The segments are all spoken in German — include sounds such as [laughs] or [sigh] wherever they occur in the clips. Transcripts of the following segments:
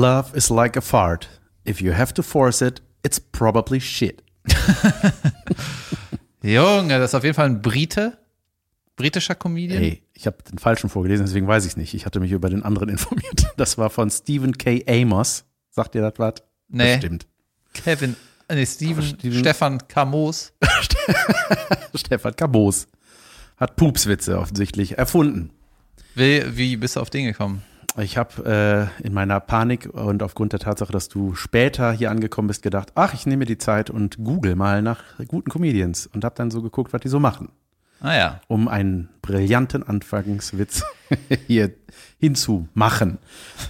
Love is like a fart. If you have to force it, it's probably shit. [laughs] Junge, das ist auf jeden Fall ein Brite. Britischer Comedian. Hey, ich habe den falschen vorgelesen, deswegen weiß ich es nicht. Ich hatte mich über den anderen [laughs] informiert. Das war von Stephen K. Amos. Sagt ihr das was? Nee. Bestimmt. Kevin, nee, Steven, Steven- Stefan Kamos. [laughs] Stefan Kabos hat Pupswitze offensichtlich erfunden. Wie, wie bist du auf den gekommen? Ich habe äh, in meiner Panik und aufgrund der Tatsache, dass du später hier angekommen bist, gedacht, ach, ich nehme mir die Zeit und google mal nach guten Comedians und habe dann so geguckt, was die so machen, Ah ja. um einen brillanten Anfangswitz [laughs] hier hinzumachen.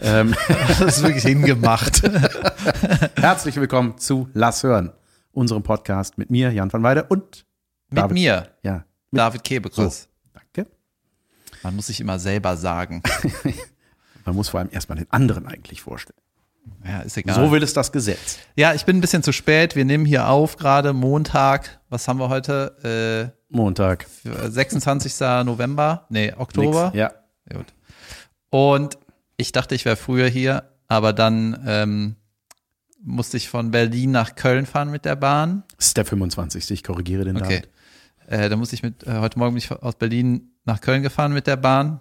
Ähm, [laughs] Das ist wirklich hingemacht. [laughs] herzlich willkommen zu Lass hören, unserem Podcast mit mir, Jan van Weide und Mit David. mir, ja, mit, David Kebekus. danke. Man muss sich immer selber sagen. Man muss vor allem erstmal den anderen eigentlich vorstellen. Ja, ist egal. So will es das Gesetz. ja, ich bin ein bisschen zu spät. Wir nehmen hier auf, gerade Montag. Was haben wir heute? Montag. Äh, 26. November? Nee, Oktober. Nix. Ja, Gut. Und ich dachte, ich wäre früher hier, aber dann ähm, musste ich von Berlin nach Köln fahren mit der Bahn. das ist der 25. Ich korrigiere den Okay. David. Äh, da musste ich mit, äh, heute Morgen bin ich aus Berlin nach Köln gefahren mit der Bahn.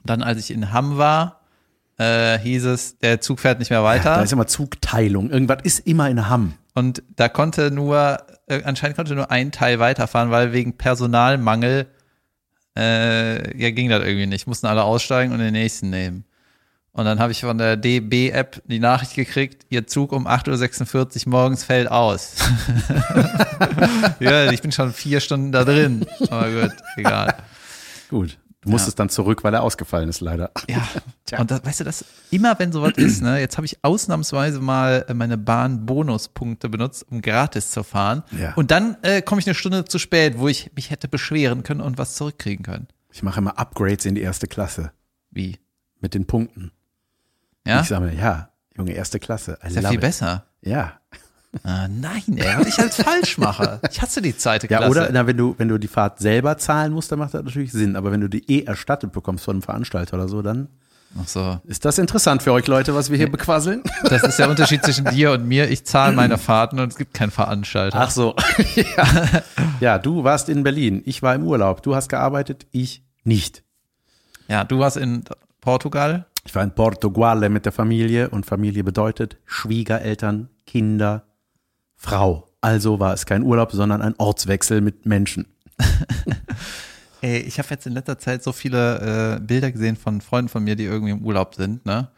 Und dann, als ich in Hamm war, äh, hieß es, der Zug fährt nicht mehr Da weiter. ist immer Zugteilung. Irgendwas ist immer in Hamm. Und da konnte nur, äh, anscheinend konnte nur ein Teil weiterfahren, weil wegen Personalmangel äh, ja, ging das irgendwie nicht. Mussten alle aussteigen und den nächsten nehmen. Und dann habe ich von der DB-App die Nachricht gekriegt, ihr Zug um 8.46 Uhr morgens fällt aus. [laughs] ja, ich bin schon vier Stunden da drin. Aber gut, egal. Gut. Du musstest dann zurück, weil er ausgefallen ist, leider. Ja, [laughs] Tja. und das, weißt du, das immer wenn sowas ist, ne, jetzt habe ich ausnahmsweise mal äh, meine Bahn-Bonuspunkte benutzt, um gratis zu fahren. Ja. Und dann äh, komme ich eine Stunde zu spät, wo ich mich hätte beschweren können und was zurückkriegen können. Ich mache immer Upgrades in die erste Klasse Wie? mit den Punkten. Ja? Ich sage mir, ja, Junge, erste Klasse. I Ist ja viel it. besser. Ja. Ah, nein, ey, was ich halt falsch mache. Ich hasse die zweite Ja, Klasse. oder na, wenn du, wenn du die Fahrt selber zahlen musst, dann macht das natürlich Sinn. Aber wenn du die eh erstattet bekommst von einem Veranstalter oder so, dann Ach so. ist das interessant für euch Leute, was wir hier bequasseln. [laughs] Das ist der Unterschied zwischen dir und mir. Ich zahle meine Fahrten und es gibt keinen Veranstalter. Ach so. [laughs] ja. ja, du warst in Berlin. Ich war im Urlaub. Du hast gearbeitet, ich nicht. Ja, du warst in Portugal. Ich war in Portugal mit der Familie und Familie bedeutet Schwiegereltern, Kinder, Frau. Also war es kein Urlaub, sondern ein Ortswechsel mit Menschen. [laughs] Ey, ich habe jetzt in letzter Zeit so viele äh, Bilder gesehen von Freunden von mir, die irgendwie im Urlaub sind, ne?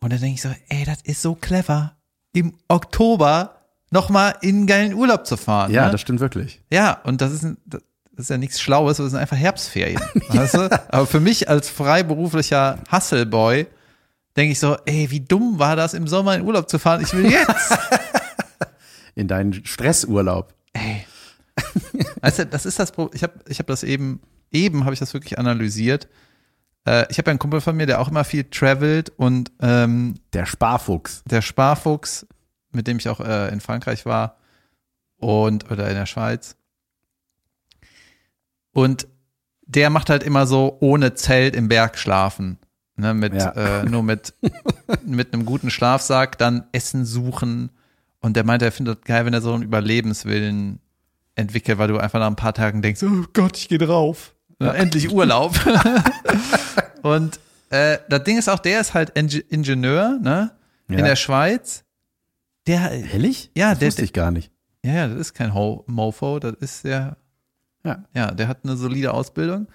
Und da denke ich so, ey, das ist so clever, im Oktober nochmal in einen geilen Urlaub zu fahren. Ja, ne? das stimmt wirklich. ja, und das ist, ein, das ist ja nichts Schlaues, das sind einfach Herbstferien. [laughs] weißt du? Aber für mich als freiberuflicher Hustleboy denke ich so, ey, wie dumm war das, im Sommer in Urlaub zu fahren? Ich will jetzt. [laughs] In deinen Stressurlaub. Ey. Du, das ist das Problem. Ich habe ich hab das eben, eben habe ich das wirklich analysiert. Äh, ich habe einen Kumpel von mir, der auch immer viel travelt und ähm, Der Sparfuchs. der Sparfuchs, mit dem ich auch äh, in Frankreich war und oder in der Schweiz. Und der macht halt immer so ohne Zelt im Berg schlafen. Ne, mit, Ja. äh, nur mit, [laughs] mit einem guten Schlafsack, dann Essen suchen. Und der meinte, er findet das geil, wenn er so einen Überlebenswillen entwickelt, weil du einfach nach ein paar Tagen denkst, oh Gott, ich gehe drauf. Ne, Endlich Urlaub. [laughs] und äh, das Ding ist auch, der ist halt Enge- Ingenieur, ne? Ja. In der Schweiz. Der, Ehrlich? Ja, das der- wusste ich gar nicht. ja, ja, das ist kein Ho Mofo, das ist der, Ja. ja, der hat eine solide Ausbildung.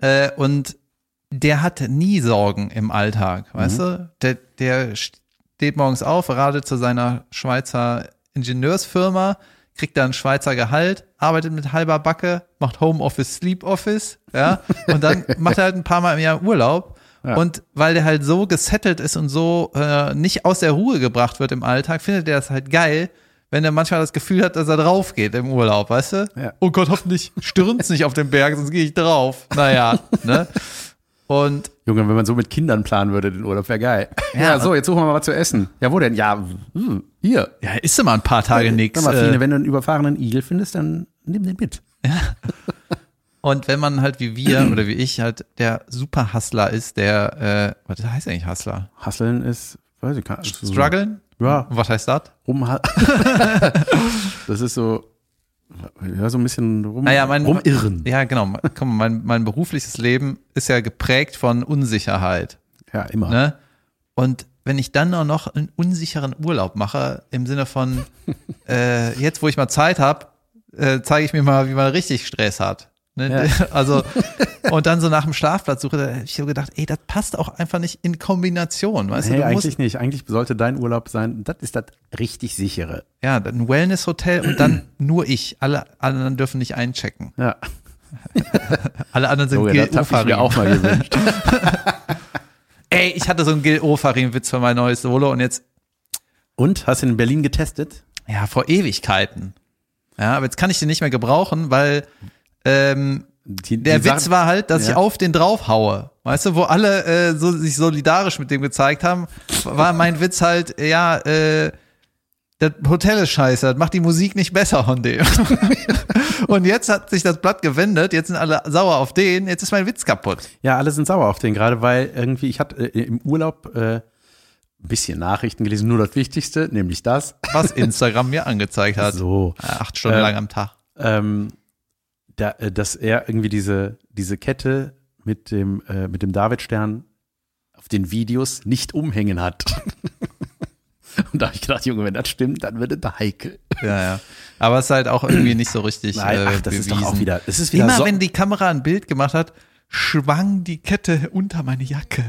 Äh, und der hat nie Sorgen im Alltag, weißt du? Der, der steht morgens auf, radelt zu seiner Schweizer Ingenieursfirma, kriegt dann Schweizer Gehalt, arbeitet mit halber Backe, macht Homeoffice, Sleep Office, ja, und dann [laughs] macht er halt ein paar Mal im Jahr Urlaub. Ja. Und weil der halt so gesettelt ist und so äh, nicht aus der Ruhe gebracht wird im Alltag, findet er es halt geil, wenn er manchmal das Gefühl hat, dass er drauf geht im Urlaub, weißt du? Ja. Oh Gott, hoffentlich stürnt's nicht auf dem Berg, sonst gehe ich drauf. Naja, ne? [laughs] Und Junge, wenn man so mit Kindern planen würde, den Urlaub wäre geil. Ja, Ja, so, jetzt suchen wir mal was zu essen. Ja, wo denn? Ja, hm, hier. ja, ist immer ein paar Tage mal, Fine, Äh, wenn du einen überfahrenen Igel findest, dann nimm den mit. und wenn man halt wie wir oder wie ich halt der Super-Hustler ist, der, äh, was heißt eigentlich Hustler? Hasseln ist weiß ich, kann, so, Struggeln? Ja, Was heißt das? rum, [laughs] das ist so, ja, so ein bisschen rum, Naja, mein- rumirren. Ja, genau. Komm, mein, mein berufliches Leben ist ja geprägt von Unsicherheit. Ja, immer. Ne? Und wenn ich dann auch noch einen unsicheren Urlaub mache, im Sinne von, [laughs] äh, jetzt wo ich mal Zeit habe, äh, zeige ich mir mal, wie man richtig Stress hat. Ne? [laughs] Also, [laughs] und dann so nach dem Schlafplatz suche, da hab ich so gedacht, ey, das passt auch einfach nicht in Kombination. Weißt Nee, du, du eigentlich musst, nicht. Eigentlich sollte dein Urlaub sein, das ist das richtig sichere. ja, ein Wellness-Hotel und dann [clears throat] nur ich. Alle anderen dürfen nicht einchecken. Ja, [laughs] Alle anderen sind Oh das habe ich mir auch mal gewünscht. Ey, ich hatte so einen Gil Ofarim-Witz für mein neues Solo und jetzt Und, hast du in Berlin getestet? Ja, vor Ewigkeiten. Ja, aber jetzt kann ich den nicht mehr gebrauchen, weil ähm, Die, der die Witz Sachen- war halt, dass Ja. ich auf den draufhaue. Weißt du, wo alle äh, so, sich solidarisch mit dem gezeigt haben, war mein [laughs] Witz halt, ja, äh, das Hotel ist scheiße, das macht die Musik nicht besser von dem. [laughs] Und jetzt hat sich das Blatt gewendet, jetzt sind alle sauer auf den, jetzt ist mein Witz kaputt. Ja, alle sind sauer auf den, gerade weil irgendwie, ich hatte äh, im Urlaub äh, ein bisschen Nachrichten gelesen, nur das Wichtigste, nämlich das. Was Instagram mir angezeigt hat. [laughs] So. Acht Stunden Äh, lang am Tag. ähm, da, äh, dass er irgendwie diese, diese Kette mit dem, äh, mit dem Davidstern auf den Videos nicht umhängen hat. [laughs] Und da habe ich gedacht, Junge, wenn das stimmt, dann wird es heikel. Ja, ja. Aber es ist halt auch irgendwie nicht so richtig Nein, äh, ach, das ist doch auch bewiesen. wieder, das ist wieder Immer so, wenn die Kamera ein Bild gemacht hat, schwang die Kette unter meine Jacke.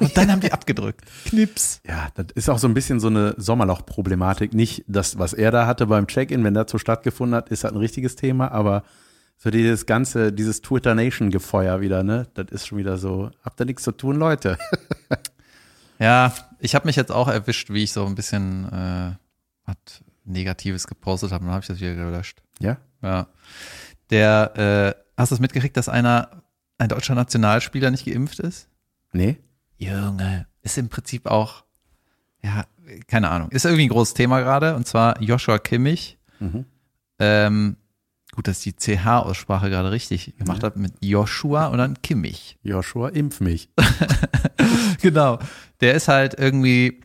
Und dann haben die abgedrückt. [laughs] Knips. Ja, das ist auch so ein bisschen so eine Sommerloch-Problematik. Nicht das, was er da hatte beim Check-in, wenn dazu stattgefunden hat, ist das ein richtiges Thema, aber so dieses ganze, dieses Twitter Nation-Gefeuer wieder, ne? Das ist schon wieder so, habt ihr nichts zu tun, Leute. [laughs] Ja, ich habe mich jetzt auch erwischt, wie ich so ein bisschen äh, was Negatives gepostet habe. Dann habe ich das wieder gelöscht. Ja? Ja. Der, äh, hast du es mitgekriegt, dass einer, ein deutscher Nationalspieler nicht geimpft ist? Nee? Junge, ist im Prinzip auch, ja, keine Ahnung, ist irgendwie ein großes Thema gerade, und zwar Joshua Kimmich. Mhm. Ähm, gut, dass ich die CH-Aussprache gerade richtig gemacht habe mit Joshua und dann Kimmich. Joshua, impf mich. [laughs] genau. Der ist halt irgendwie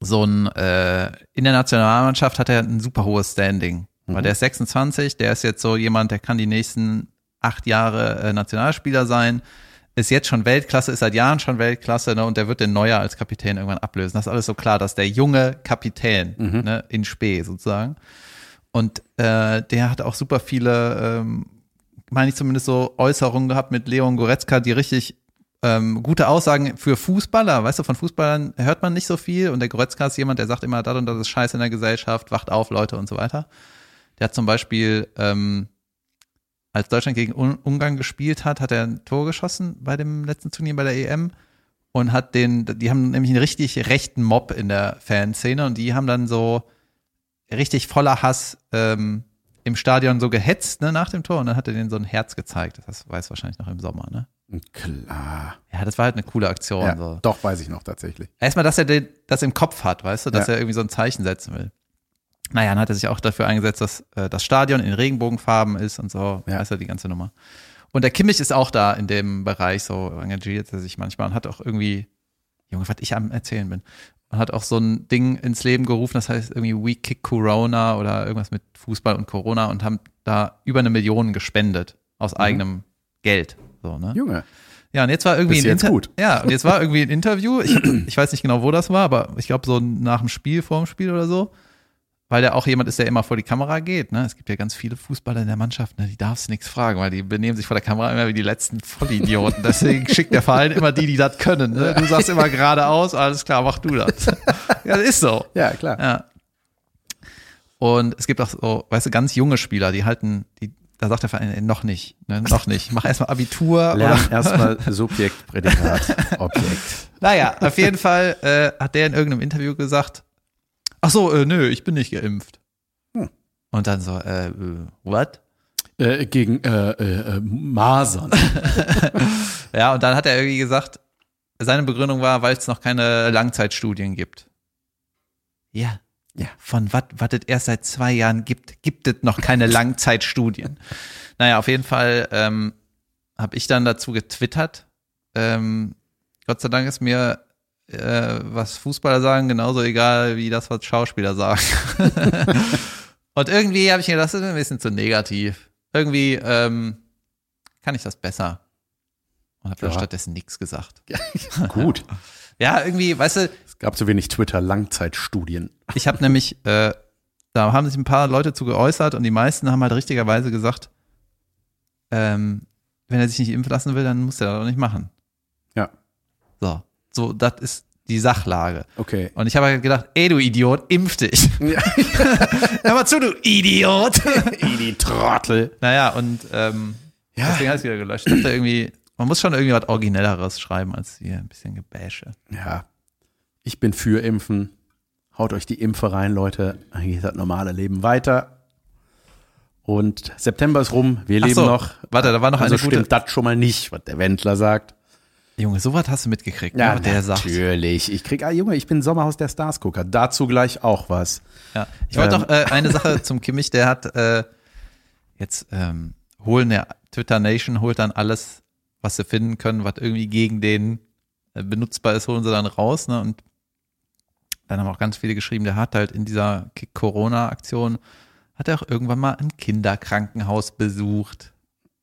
so ein, äh, in der Nationalmannschaft hat er ein super hohes Standing. Weil der ist 26, der ist jetzt so jemand, der kann die nächsten acht Jahre äh, Nationalspieler sein, ist jetzt schon Weltklasse, ist seit Jahren schon Weltklasse, ne, und der wird den Neuer als Kapitän irgendwann ablösen. Das ist alles so klar, dass der junge Kapitän, ne, in Spee sozusagen. Und äh, der hat auch super viele, ähm, meine ich zumindest so Äußerungen gehabt mit Leon Goretzka, die richtig ähm, gute Aussagen für Fußballer, weißt du, von Fußballern hört man nicht so viel und der Goretzka ist jemand, der sagt immer, das und das ist scheiße in der Gesellschaft, wacht auf, Leute und so weiter. Der hat zum Beispiel, ähm, als Deutschland gegen Un Ungarn gespielt hat, hat er ein Tor geschossen bei dem letzten Turnier bei der EM und hat den, die haben nämlich einen richtig rechten Mob in der Fanszene und die haben dann so richtig voller Hass ähm, im Stadion so gehetzt ne, nach dem Tor und dann hat er denen so ein Herz gezeigt. Das weiß wahrscheinlich noch im Sommer, ne? Klar. Ja, das war halt eine coole Aktion. Ja, So. Doch, weiß ich noch tatsächlich. Erstmal, dass er den, das im Kopf hat, weißt du, dass Ja. er irgendwie so ein Zeichen setzen will. Naja, dann hat er sich auch dafür eingesetzt, dass äh, das Stadion in Regenbogenfarben ist und so. Ja. Weißt du, die ganze Nummer. Und der Kimmich ist auch da in dem Bereich so engagiert er sich manchmal und hat auch irgendwie, Junge, was ich am Erzählen bin, hat auch so ein Ding ins Leben gerufen, das heißt irgendwie We Kick Corona oder irgendwas mit Fußball und Corona und haben da über eine Million gespendet aus Mhm. eigenem Geld. So, ne? Junge. Ja, und jetzt war irgendwie Bis ein Inter gut. [laughs] Ja, und jetzt war irgendwie ein Interview. Ich, ich weiß nicht genau, wo das war, aber ich glaube so nach dem Spiel, vor dem Spiel oder so. Weil der auch jemand ist, der immer vor die Kamera geht. Ne? Es gibt ja ganz viele Fußballer in der Mannschaft, ne? die darfst du nichts fragen, weil die benehmen sich vor der Kamera immer wie die letzten Vollidioten. Deswegen [laughs] schickt der Verein immer die, die das können. Ne? Du sagst immer geradeaus, alles klar, mach du das. [laughs] Ja, das ist so. Ja, klar. Ja. Und es gibt auch so, weißt du, ganz junge Spieler, die halten, die, da sagt der Verein, ey, noch nicht, ne, noch nicht. Mach erstmal Abitur. Lern erstmal [laughs] Subjekt, Prädikat, Objekt. Naja, auf jeden Fall äh, hat der in irgendeinem Interview gesagt, ach so, äh, nö, ich bin nicht geimpft. Hm. Und dann so, äh, äh, what? Äh, gegen äh, äh, äh, Masern. [laughs] Ja, und dann hat er irgendwie gesagt, seine Begründung war, weil es noch keine Langzeitstudien gibt. Ja. Ja. Von was, was es erst seit zwei Jahren gibt, gibt es noch keine [laughs] Langzeitstudien. naja, auf jeden Fall ähm, habe ich dann dazu getwittert. Ähm, Gott sei Dank ist mir äh, was Fußballer sagen, genauso egal wie das, was Schauspieler sagen. [laughs] und irgendwie habe ich mir gedacht, das ist ein bisschen zu negativ. Irgendwie ähm, kann ich das besser. Und habe Ja. stattdessen nichts gesagt. [laughs] Gut. [laughs] Ja, irgendwie, weißt du, Es gab zu wenig Twitter-Langzeitstudien. ich habe nämlich, äh, da haben sich ein paar Leute zu geäußert und die meisten haben halt richtigerweise gesagt, ähm, wenn er sich nicht impfen lassen will, dann muss er das doch nicht machen. Ja. So, so, das ist die Sachlage. Okay. Und ich habe halt gedacht, ey du Idiot, impf dich. Ja. [laughs] Hör mal zu, du Idiot. [laughs] Die Trottel. naja, und ähm, Ja. deswegen habe ich wieder gelöscht. Ich dachte irgendwie, man muss schon irgendwie was Originelleres schreiben, als hier ein bisschen Gebäsche. Ja. Ich bin für Impfen. Haut euch die Impfe rein, Leute. Dann geht das normale Leben weiter. Und September ist rum. Wir leben so, noch. warte, da war noch also eine gute- stimmt das schon mal nicht, was der Wendler sagt. Junge, sowas hast du mitgekriegt, ne, was der sagt. natürlich. Ich krieg, ah, Junge, ich bin Sommerhaus der Stars Gucker. Dazu gleich auch was. Ja. Ich wollte Ähm. noch äh, eine Sache [laughs] zum Kimmich, der hat äh, jetzt ähm, holen der Twitter Nation holt dann alles, was sie finden können, was irgendwie gegen den äh, benutzbar ist, holen sie dann raus, ne? Und dann haben auch ganz viele geschrieben, der hat halt in dieser Corona-Aktion hat er auch irgendwann mal ein Kinderkrankenhaus besucht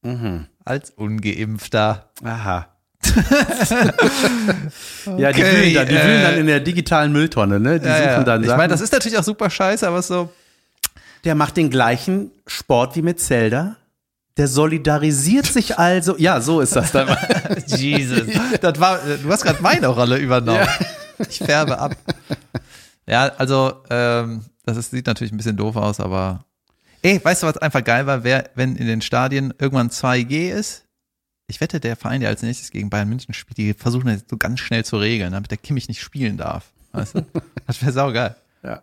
Mhm. als Ungeimpfter. Aha. [laughs] ja, die, Okay, wühlen dann, die äh, wühlen dann in der digitalen Mülltonne, ne? Die Ja, suchen ja. dann ich Sachen. meine, das ist natürlich auch super scheiße, aber so, Der macht den gleichen Sport wie mit Zelda. Der solidarisiert sich [laughs] also. Ja, so ist das dann. [laughs] Jesus. Das war, du hast gerade meine Rolle übernommen. Ich färbe ab. Ja, also, ähm, das ist, sieht natürlich ein bisschen doof aus, aber. Ey, weißt du, was einfach geil war, wer, wenn in den Stadien irgendwann 2G ist? Ich wette, der Verein, der als nächstes gegen Bayern München spielt, die versuchen das so ganz schnell zu regeln, damit der Kimmich nicht spielen darf. Weißt du? [laughs] Das wäre saugeil. ja.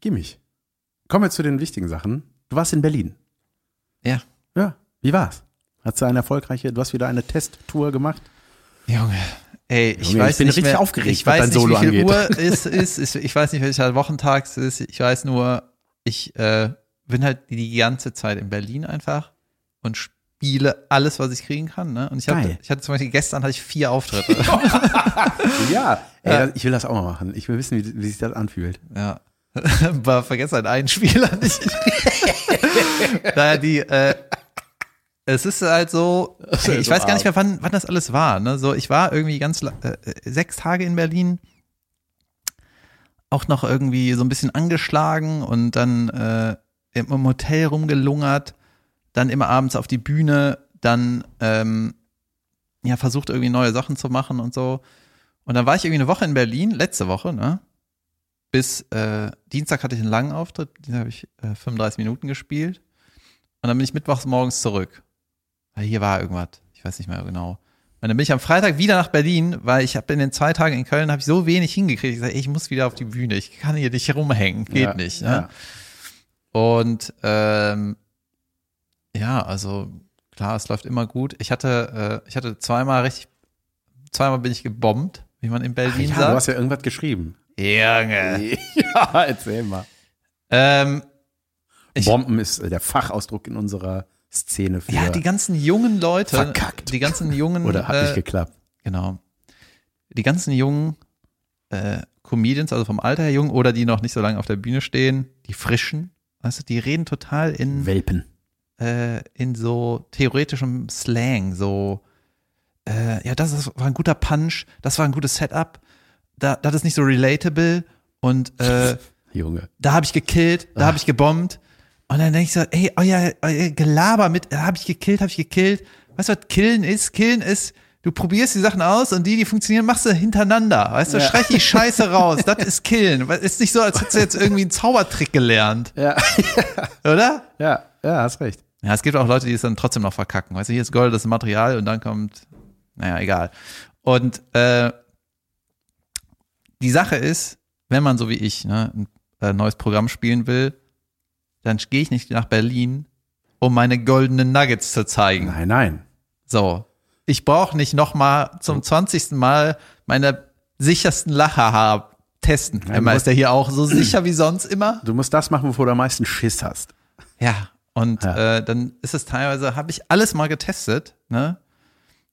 Gimmich. Kommen wir zu den wichtigen Sachen. Du warst in Berlin. Ja. Ja. Wie war's? Hast du eine erfolgreiche, du hast wieder eine Testtour gemacht? Junge. Ey, ich Junge, weiß ich bin nicht richtig mehr, aufgeregt, Ich weiß nicht, wie viel angeht. Uhr es ist. Ich, ich weiß nicht, welcher Wochentag es ist. Ich weiß nur, ich äh, bin halt die ganze Zeit in Berlin einfach und spiele alles, was ich kriegen kann. Ne? Und ich hatte, ich hatte zum Beispiel gestern hatte ich vier Auftritte. [laughs] Ja. Ey, Ich will das auch mal machen. Ich will wissen, wie, wie sich das anfühlt. ja. [laughs] Aber vergesst halt einen Spieler [laughs] nicht. naja, die, äh, es ist halt so, ist ja ich so weiß gar nicht mehr, wann, wann das alles war. Ne? So, ich war irgendwie ganz la- äh, sechs Tage in Berlin, auch noch irgendwie so ein bisschen angeschlagen und dann äh, im Hotel rumgelungert, dann immer abends auf die Bühne, dann ähm, ja versucht irgendwie neue Sachen zu machen und so. Und dann war ich irgendwie eine Woche in Berlin, letzte Woche, ne? Bis äh, Dienstag hatte ich einen langen Auftritt, den habe ich äh, 35 Minuten gespielt. Und dann bin ich mittwochs morgens zurück. Weil hier war irgendwas, ich weiß nicht mehr genau. Und dann bin ich am Freitag wieder nach Berlin, weil ich habe in den zwei Tagen in Köln habe ich so wenig hingekriegt. Ich sage, ich muss wieder auf die Bühne, ich kann hier nicht rumhängen, geht Ja, nicht. Ja. Ne? Und ähm, ja, also klar, es läuft immer gut. Ich hatte, äh, ich hatte zweimal richtig, zweimal bin ich gebombt, wie man in Ach Berlin ja, du sagt. hast ja irgendwas geschrieben. Junge. [laughs] Ja, erzähl mal. Ähm, Ich- Bomben ist äh, der Fachausdruck in unserer Szene für. ja, die ganzen jungen Leute, Verkackt. die ganzen jungen, [laughs] oder hat äh, nicht geklappt. genau, die ganzen jungen äh, Comedians, also vom Alter her jung oder die noch nicht so lange auf der Bühne stehen, die frischen, weißt du, die reden total in Welpen. Äh, in so theoretischem Slang, so, äh, ja, das ist, war ein guter Punch, das war ein gutes Setup, da, das ist nicht so relatable und äh, [laughs] Junge. da habe ich gekillt, da habe ich gebombt und dann denke ich so, ey, euer, euer Gelaber mit, habe ich gekillt, habe ich gekillt, weißt du, was Killen ist? Killen ist, du probierst die Sachen aus und die, die funktionieren, machst du hintereinander, weißt du, Ja. schrei die Scheiße [laughs] raus, das ist Killen, ist nicht so, als hättest du jetzt irgendwie einen Zaubertrick gelernt, Ja, [laughs] oder? ja, ja, hast recht. Ja, es gibt auch Leute, die es dann trotzdem noch verkacken. Weißt du, hier ist Gold, das Material und dann kommt, naja, egal. Und äh, die Sache ist, wenn man so wie ich ne, ein äh, neues Programm spielen will, dann gehe ich nicht nach Berlin, um meine goldenen Nuggets zu zeigen. Nein, nein. So, ich brauche nicht noch mal zum 20. Mal meine sichersten Lacher haben, testen. Ja, Immer ist der hier auch so sicher wie sonst immer. Du musst das machen, wovor du am meisten Schiss hast. Ja, und Ja. Äh, dann ist es teilweise, habe ich alles mal getestet, ne?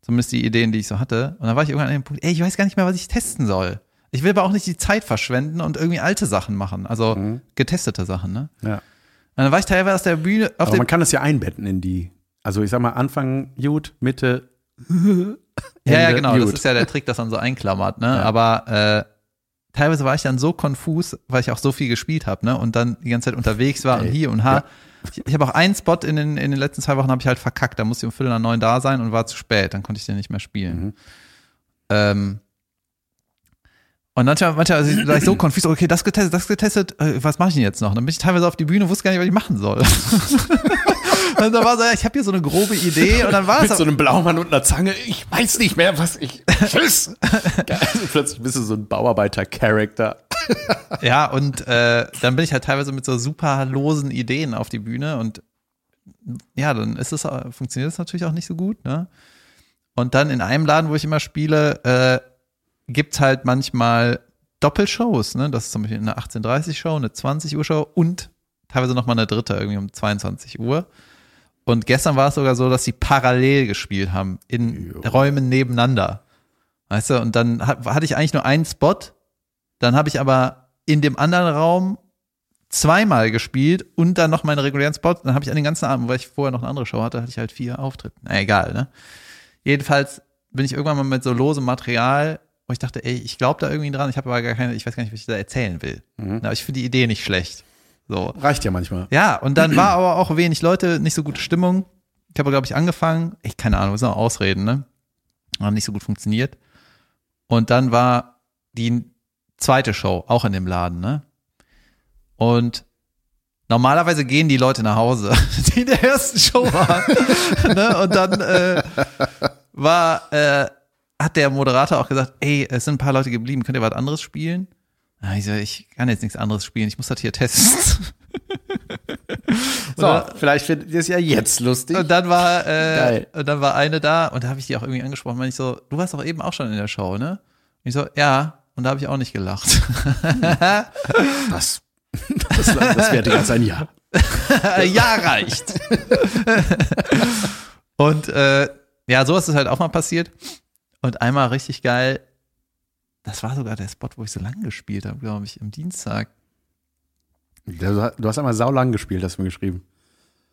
Zumindest die Ideen, die ich so hatte. Und dann war ich irgendwann an dem Punkt, ey, ich weiß gar nicht mehr, was ich testen soll. Ich will aber auch nicht die Zeit verschwenden und irgendwie alte Sachen machen. Also Mhm. getestete Sachen, ne? Ja. Und dann war ich teilweise aus der Bühne, auf Aber man kann das ja einbetten in die, also ich sag mal, Anfang gut, Mitte. [laughs] Ja, ja, genau. Das gut. ist ja der Trick, dass man so einklammert, ne? Aber äh, teilweise war ich dann so konfus, weil ich auch so viel gespielt habe, ne? Und dann die ganze Zeit unterwegs war und Ey, hier und ha. ja. Ich, ich habe auch einen Spot in den, in den letzten zwei Wochen habe ich halt verkackt. Da musste ich um Viertel nach neun da sein und war zu spät. Dann konnte ich den nicht mehr spielen. Mhm. Ähm, und manchmal, manchmal also war ich so konfus, okay, das getestet, das getestet, äh, was mache ich denn jetzt noch? Dann bin ich teilweise auf die Bühne, wusste gar nicht, was ich machen soll. [laughs] und dann war so, ja, ich habe hier so eine grobe Idee und dann war Mit es so einem Blaumann und einer Zange, ich weiß nicht mehr, was ich. Tschüss! [laughs] Also plötzlich bist du so ein Bauarbeiter-Charakter. [laughs] Ja, und äh, dann bin ich halt teilweise mit so super losen Ideen auf die Bühne und ja, dann ist es, äh, funktioniert es natürlich auch nicht so gut, ne? Und dann in einem Laden, wo ich immer spiele, äh, gibt's halt manchmal Doppelshows, ne? Das ist zum Beispiel eine 18.30 Show, eine 20 Uhr Show und teilweise noch mal eine dritte, irgendwie um 22 Uhr. Und gestern war es sogar so, dass sie parallel gespielt haben, in Jo. Räumen nebeneinander. Weißt du, und dann hat, hatte ich eigentlich nur einen Spot, dann habe ich aber in dem anderen Raum zweimal gespielt und dann noch meine regulären Spots. Dann habe ich an den ganzen Abend, weil ich vorher noch eine andere Show hatte, hatte ich halt vier Auftritte. Na egal, ne? Jedenfalls bin ich irgendwann mal mit so losem Material, wo ich dachte, ey, ich glaube da irgendwie dran, ich habe aber gar keine, ich weiß gar nicht, was ich da erzählen will. Mhm. Aber ich finde die Idee nicht schlecht. So. Reicht ja manchmal. Ja, und dann war aber auch wenig Leute, nicht so gute Stimmung. Ich habe, glaube ich, angefangen. Ich keine Ahnung, sind auch Ausreden, ne? Hat nicht so gut funktioniert. Und dann war die zweite Show auch in dem Laden, ne? Und normalerweise gehen die Leute nach Hause, [laughs] die in der ersten Show waren. ne? Und dann äh, war, äh, hat der Moderator auch gesagt, ey, es sind ein paar Leute geblieben, könnt ihr was anderes spielen? Ah, Ich so, ich kann jetzt nichts anderes spielen, ich muss das hier testen. [laughs] So, vielleicht findet ihr es ja jetzt lustig. Und dann war, äh, und dann war eine da und da habe ich die auch irgendwie angesprochen, meine ich so, du warst doch eben auch schon in der Show, ne? Und ich so, ja, und da habe ich auch nicht gelacht. [laughs] Das, das, das wäre ganz ein Ja. [laughs] ja, reicht. und äh, ja, sowas ist halt auch mal passiert. Und einmal richtig geil, das war sogar der Spot, wo ich so lange gespielt habe, glaube ich, am Dienstag. Du du hast einmal saulang gespielt, hast du mir geschrieben.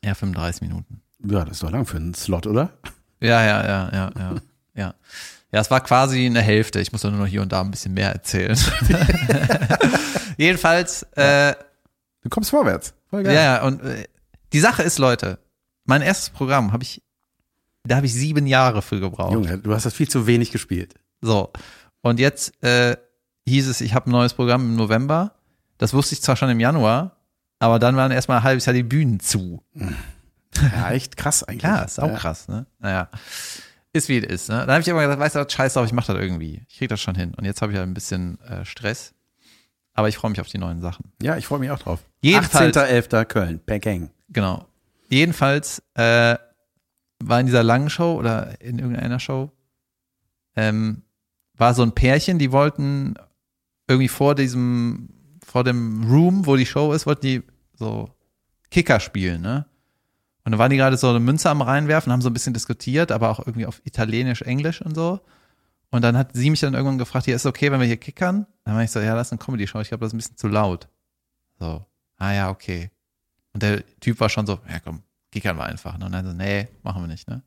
Ja, 35 Minuten. Ja, das ist doch lang für einen Slot, oder? Ja, ja, ja, ja, ja. Ja, ja es war quasi eine Hälfte. Ich muss nur noch hier und da ein bisschen mehr erzählen. [laughs] Jedenfalls, äh, Du kommst vorwärts. Voll ja, ja, und äh, die Sache ist, Leute, mein erstes Programm habe ich, da habe ich sieben Jahre für gebraucht. Junge, du hast das viel zu wenig gespielt. So. Und jetzt äh, hieß es, ich habe ein neues Programm im November. Das wusste ich zwar schon im Januar, aber dann waren erstmal ein halbes Jahr die Bühnen zu. Ja, echt krass eigentlich. Ja, ist auch krass, ne? Naja. Ist wie es ist, ne? Dann habe ich immer gesagt, weißt du scheiß drauf, ich mach das irgendwie. Ich krieg das schon hin. Und jetzt habe ich halt ein bisschen äh, Stress. Aber ich freue mich auf die neuen Sachen. Ja, ich freue mich auch drauf. Jedenfalls- 18.11. Köln, Peking. Genau. Jedenfalls äh, war in dieser langen Show oder in irgendeiner Show ähm, war so ein Pärchen, die wollten irgendwie vor diesem, vor dem Room, wo die Show ist, wollten die so Kicker spielen, ne? Und dann waren die gerade so eine Münze am reinwerfen, haben so ein bisschen diskutiert, aber auch irgendwie auf Italienisch, Englisch und so. Und dann hat sie mich dann irgendwann gefragt, ja, ist okay, wenn wir hier kickern? Dann war ich so, ja, das ist eine Comedy-Show, ich glaube, das ist ein bisschen zu laut. So, ah ja, okay. Und der Typ war schon so, ja komm, kickern wir einfach. ne? Und dann so, nee, machen wir nicht, ne?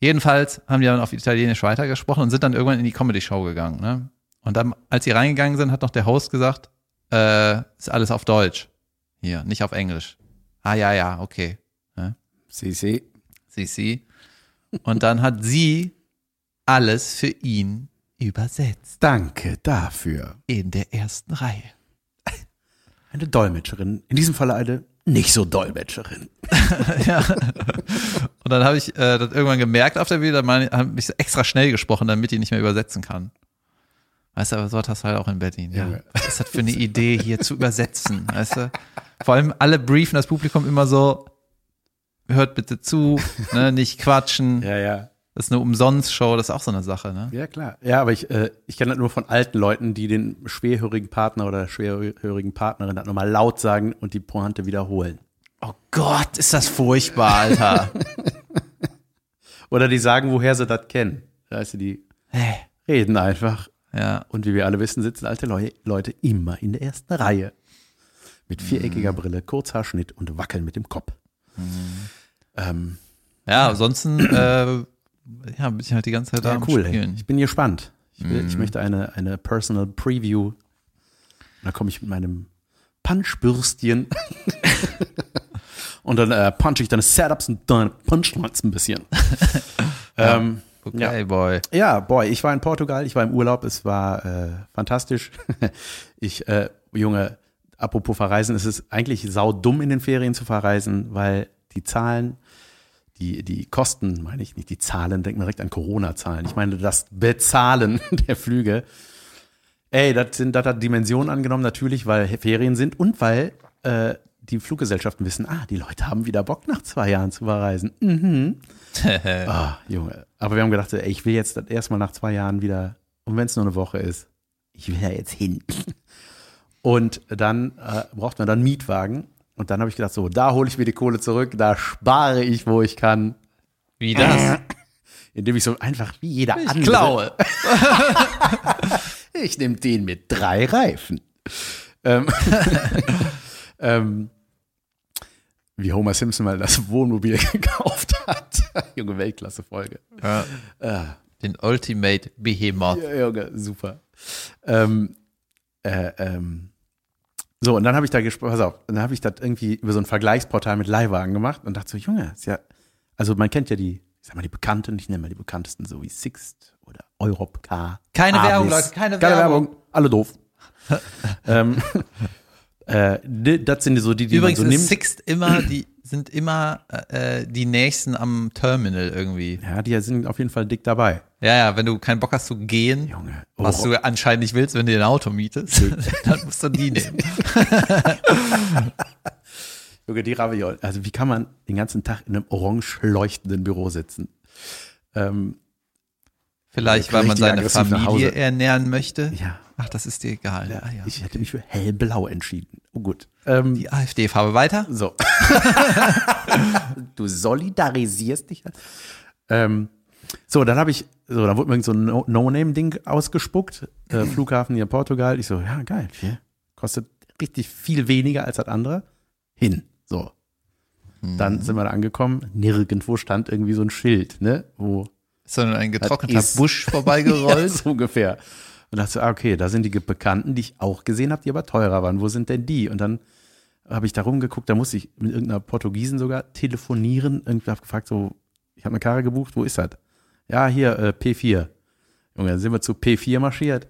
Jedenfalls haben die dann auf Italienisch weitergesprochen und sind dann irgendwann in die Comedy-Show gegangen, ne? Und dann, als sie reingegangen sind, hat noch der Host gesagt, äh, ist alles auf Deutsch. Hier, nicht auf Englisch. Ah, ja, ja, okay. CC. Sie, sie. Und dann hat sie alles für ihn übersetzt. Danke dafür. In der ersten Reihe. Eine Dolmetscherin. In diesem Falle eine nicht so Dolmetscherin. [laughs] ja. Und dann habe ich äh, das irgendwann gemerkt auf der Bühne, dann meine- habe ich extra schnell gesprochen, damit die nicht mehr übersetzen kann. Weißt du, aber so hat das halt auch in Berlin. Ja. Ja. Was ist das für eine Idee, hier zu übersetzen? Weißt du? Vor allem alle briefen das Publikum immer so, hört bitte zu, ne, [laughs] nicht quatschen. Ja, ja. Das ist eine Umsonst-Show, das ist auch so eine Sache, ne? Ja, klar. Ja, aber ich, äh, ich kenne das nur von alten Leuten, die den schwerhörigen Partner oder schwerhörigen Partnerin das nochmal laut sagen und die Pointe wiederholen. Oh Gott, ist das furchtbar, Alter. [laughs] Oder die sagen, woher sie das kennen. Weißt du, die reden einfach. Ja. Und wie wir alle wissen, sitzen alte Leu Leute immer in der ersten Reihe. Mit viereckiger Brille, Kurzhaarschnitt und wackeln mit dem Kopf. Ähm, Ja, ansonsten, äh, ja, bin ich halt die ganze Zeit da ja, am cool. Ey. Spielen. Ich bin gespannt. Ich, will, ich möchte eine, eine Personal Preview. Da komme ich mit meinem Punchbürstchen. [laughs] und dann äh, punch ich deine Setups und deine Punchlines ein bisschen. [laughs] ähm, Okay, boy. ja, boy, ich war in Portugal, ich war im Urlaub, es war äh, fantastisch. [laughs] ich, äh, Junge, apropos verreisen, es ist eigentlich saudumm in den Ferien zu verreisen, weil die Zahlen, die, die Kosten, meine ich nicht, die Zahlen, denkt man direkt an Corona-Zahlen. Ich meine das Bezahlen [laughs] der Flüge. Ey, das sind, das hat Dimensionen angenommen, natürlich, weil Ferien sind und weil äh, die Fluggesellschaften wissen, ah, die Leute haben wieder Bock nach zwei Jahren zu verreisen. Mhm. [laughs] Ah, Junge. Aber wir haben gedacht, ey, ich will jetzt erstmal nach zwei Jahren wieder, und wenn es nur eine Woche ist, ich will ja jetzt hin. Und dann äh, braucht man dann Mietwagen. Und dann habe ich gedacht, so, da hole ich mir die Kohle zurück, da spare ich, wo ich kann, Wie das? [clears throat] indem ich so einfach wie jeder Ich andere. klaue. [laughs] Ich nehme den mit drei Reifen. ähm, [laughs] ähm, wie Homer Simpson mal das Wohnmobil [laughs] gekauft hat. Junge Weltklasse-Folge. Ja. Ah. Den Ultimate Behemoth. Ja, Junge, super. Ähm, äh, ähm, so, und dann habe ich da gesprochen, pass auf, dann habe ich das irgendwie über so ein Vergleichsportal mit Leihwagen gemacht und dachte so, Junge, ist ja, also man kennt ja die, ich sag mal, die bekannten, ich nenne mal die bekanntesten, so wie Sixt oder Europcar. Keine Avis. Werbung, Leute, keine Keine Werbung. Werbung, alle doof. [laughs] ähm, [laughs] äh, die- das sind so die, die Übrigens man so ist nimmt. Sixt immer, die sind immer äh, die nächsten am Terminal irgendwie. Ja, die sind auf jeden Fall dick dabei. Ja, ja, wenn du keinen Bock hast zu gehen, Junge. was Oh, du anscheinend nicht willst, wenn du dir ein Auto mietest, [laughs] dann musst du die [laughs] nehmen. [laughs] Junge, die Ravioli. Also wie kann man den ganzen Tag in einem orange leuchtenden Büro sitzen? Ähm, Vielleicht, weil man seine Familie ernähren möchte. ja, Ach, das ist dir egal. ja, Ah, ja. ich hätte mich für hellblau entschieden. Oh gut. Ähm, Die AfD-Farbe weiter. So. [laughs] du solidarisierst dich. Ähm, so, dann habe ich, so, dann wurde mir irgend so ein No- No-Name-Ding ausgespuckt. Äh, Flughafen hier in Portugal. Ich so, ja, geil. Hier. Kostet richtig viel weniger als das andere. Hin. So. Dann sind wir da angekommen. Nirgendwo stand irgendwie so ein Schild, ne? Wo Sondern ein getrockneter Busch [laughs] ja, vorbeigerollt. so ungefähr. Und dachte so, ah, okay, da sind die Bekannten, die ich auch gesehen habe, die aber teurer waren. Wo sind denn die? Und dann habe ich da rumgeguckt, da musste ich mit irgendeiner Portugiesen sogar telefonieren. Irgendwie habe gefragt, so, ich habe eine Karre gebucht, wo ist das? Ja, hier, äh, P4. Junge, dann sind wir zu P4 marschiert.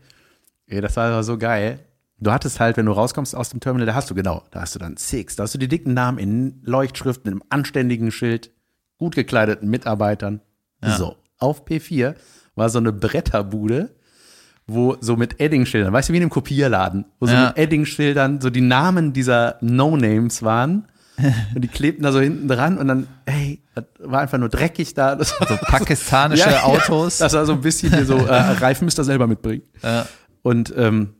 Ey, das war aber so geil. Du hattest halt, wenn du rauskommst aus dem Terminal, da hast du genau, da hast du dann Six, da hast du die dicken Namen in Leuchtschrift mit einem anständigen Schild, gut gekleideten Mitarbeitern. So, auf P4 war so eine Bretterbude, wo so mit Eddingschildern, weißt du, wie in einem Kopierladen, wo so Ja. mit Eddingschildern so die Namen dieser No-Names waren. [laughs] Und die klebten da so hinten dran und dann, ey, das war einfach nur dreckig da. Das So pakistanische [laughs] Ja, ja. Autos. Das war so ein bisschen hier so, äh, [laughs] Reifen müsst ihr selber mitbringen. Ja. Und ähm,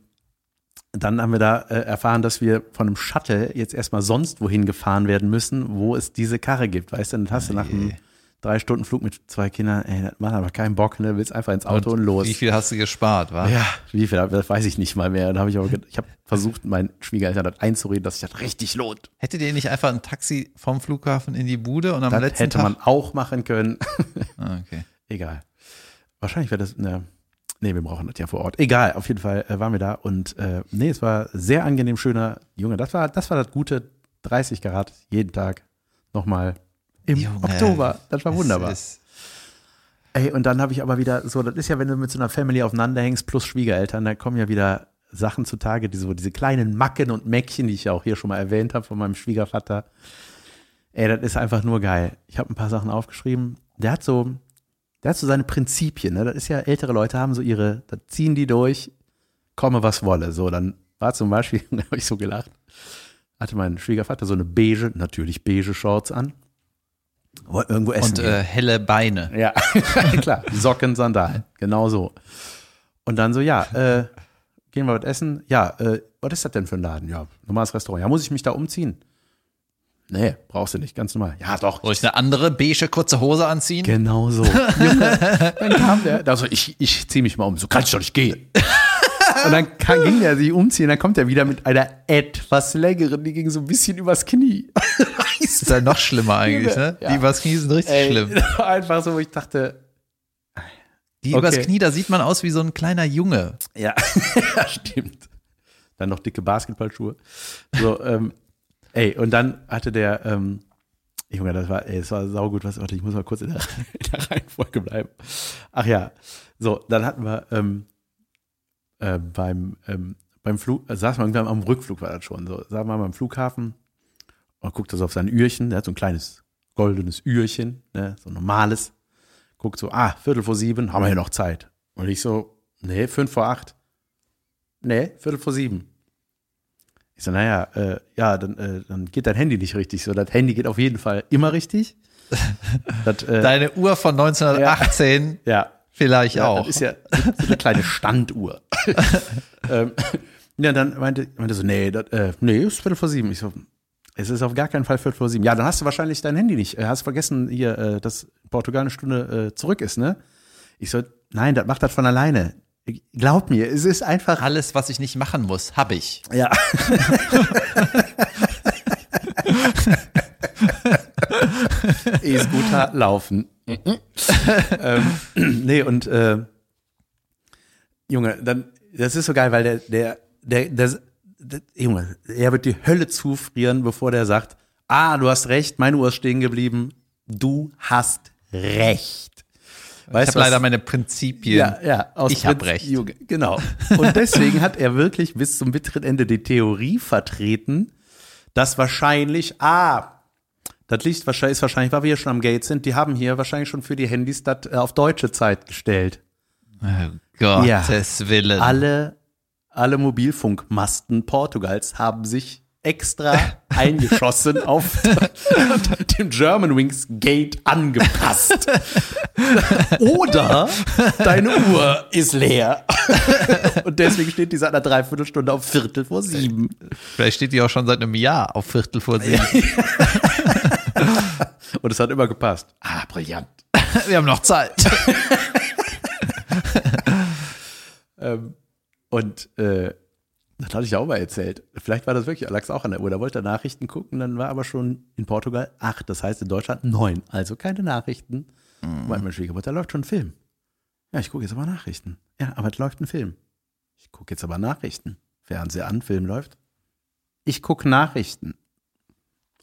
dann haben wir da äh, erfahren, dass wir von einem Shuttle jetzt erstmal sonst wohin gefahren werden müssen, wo es diese Karre gibt. Weißt du, dann hast du nach einem drei Stunden Flug mit zwei Kindern, ey, das macht aber keinen Bock, ne? Willst einfach ins Auto und, los. Wie viel hast du gespart, wa? Ja, wie viel, das weiß ich nicht mal mehr. Da habe ich aber, ich habe versucht, meinen Schwiegereltern das einzureden, dass sich das richtig lohnt. Hättet ihr nicht einfach ein Taxi vom Flughafen in die Bude und am Das letzten hätte Tag? man auch machen können. [laughs] Ah, okay. Egal. Wahrscheinlich wäre das, ne, nee, wir brauchen das ja vor Ort. Egal, auf jeden Fall äh, waren wir da und äh, nee, es war sehr angenehm, schöner Junge. Das war, das war das gute 30 Grad jeden Tag nochmal im Junge, Oktober. Das war wunderbar. ist- Ey, und dann habe ich aber wieder, so, das ist ja, wenn du mit so einer Family aufeinander hängst, plus Schwiegereltern, da kommen ja wieder Sachen zutage, diese, so diese kleinen Macken und Mäckchen, die ich ja auch hier schon mal erwähnt habe von meinem Schwiegervater. Ey, das ist einfach nur geil. Ich habe ein paar Sachen aufgeschrieben. Der hat so, der hat so seine Prinzipien, ne? Das ist ja, ältere Leute haben so ihre, da ziehen die durch, komme was wolle. So, dann war zum Beispiel, [laughs] da habe ich so gelacht, hatte mein Schwiegervater so eine beige, natürlich beige Shorts an. Irgendwo essen. Und äh, helle Beine. Ja, [laughs] klar. Socken, Sandalen. Genau so. Und dann so, ja, äh, gehen wir was essen? Ja, äh, was ist das denn für ein Laden? Ja, normales Restaurant. Ja, muss ich mich da umziehen? Nee, brauchst du nicht, ganz normal. Ja, doch. Soll ich eine andere beige kurze Hose anziehen? Genau so. Junge, dann kam der, also ich, ich zieh mich mal um, so kann ich doch nicht gehen. Und dann kann, ging der sich umziehen, dann kommt er wieder mit einer etwas längeren, die ging so ein bisschen übers Knie. [laughs] ist ja noch schlimmer eigentlich, ne? Ja. Die übers Knie sind richtig Ey, schlimm. [laughs] Einfach so, wo ich dachte, Die Okay. übers Knie, da sieht man aus wie so ein kleiner Junge. ja, [laughs] ja, stimmt. Dann noch dicke Basketballschuhe. So, ähm, ey, und dann hatte der, ähm, Junge, das war, ey, das war saugut, was, warte, ich muss mal kurz in der, in der Reihenfolge bleiben. Ach ja, so, dann hatten wir, ähm, äh, beim, ähm, beim Flug, äh, saß man irgendwann am Rückflug war das schon, so, saß man beim Flughafen und guckt so auf sein Ührchen, der hat so ein kleines goldenes Ührchen, ne, so ein normales, guckt so, ah, Viertel vor sieben, haben wir hier noch Zeit. Und ich so, nee, fünf vor acht. Nee, Viertel vor sieben. Ich so, naja, äh, ja, dann, äh, dann geht dein Handy nicht richtig. So, das Handy geht auf jeden Fall immer richtig. [laughs] das, äh, Deine Uhr von 1918 ja, vielleicht ja, auch. Das ist ja so eine kleine Standuhr. Ähm, ja, dann meinte, meinte so, nee, das, äh, nee, ist Viertel vor sieben. Ich so, es ist auf gar keinen Fall Viertel vor sieben. Ja, dann hast du wahrscheinlich dein Handy nicht. Äh, Hast vergessen hier, äh, dass Portugal eine Stunde äh, zurück ist, ne? Ich so, nein, das macht das von alleine. Glaub mir, es ist einfach. Alles, was ich nicht machen muss, habe ich. Ja. [laughs] E-Scooter laufen. ähm, nee, und äh, Junge, dann, das ist so geil, weil der, der, der, der, der, Junge, er wird die Hölle zufrieren, bevor der sagt, ah, du hast recht, meine Uhr ist stehen geblieben, du hast recht. Ich Weißt habe du, was- leider meine Prinzipien. ja, ja, aus Ich hab Prinz- recht. Junge, genau. Und deswegen hat er wirklich bis zum bitteren Ende die Theorie vertreten, dass wahrscheinlich, ah, das wahrscheinlich, ist wahrscheinlich, weil wir hier schon am Gate sind, die haben hier wahrscheinlich schon für die Handys das äh, auf deutsche Zeit gestellt. Oh, Gottes Willen. Alle, alle Mobilfunkmasten Portugals haben sich extra [laughs] eingeschossen auf [laughs] dem German Wings Gate angepasst. Oder deine Uhr ist leer. [laughs] Und deswegen steht die seit einer Dreiviertelstunde auf Viertel vor sieben. Vielleicht steht die auch schon seit einem Jahr auf Viertel vor sieben. Und es hat immer gepasst. Ah, brillant. Wir haben noch Zeit. Ähm, und äh, das hatte ich ja auch mal erzählt. Vielleicht war das wirklich, Alex auch an der Uhr. Da wollte er Nachrichten gucken, dann war aber schon in Portugal acht. Das heißt in Deutschland neun. Also keine Nachrichten. Mhm. Meint mein Schwiegermutter, da läuft schon ein Film. Ja, ich gucke jetzt aber Nachrichten. Ja, aber es läuft ein Film. Ich gucke jetzt aber Nachrichten. Fernseher an, Film läuft. Ich gucke Nachrichten.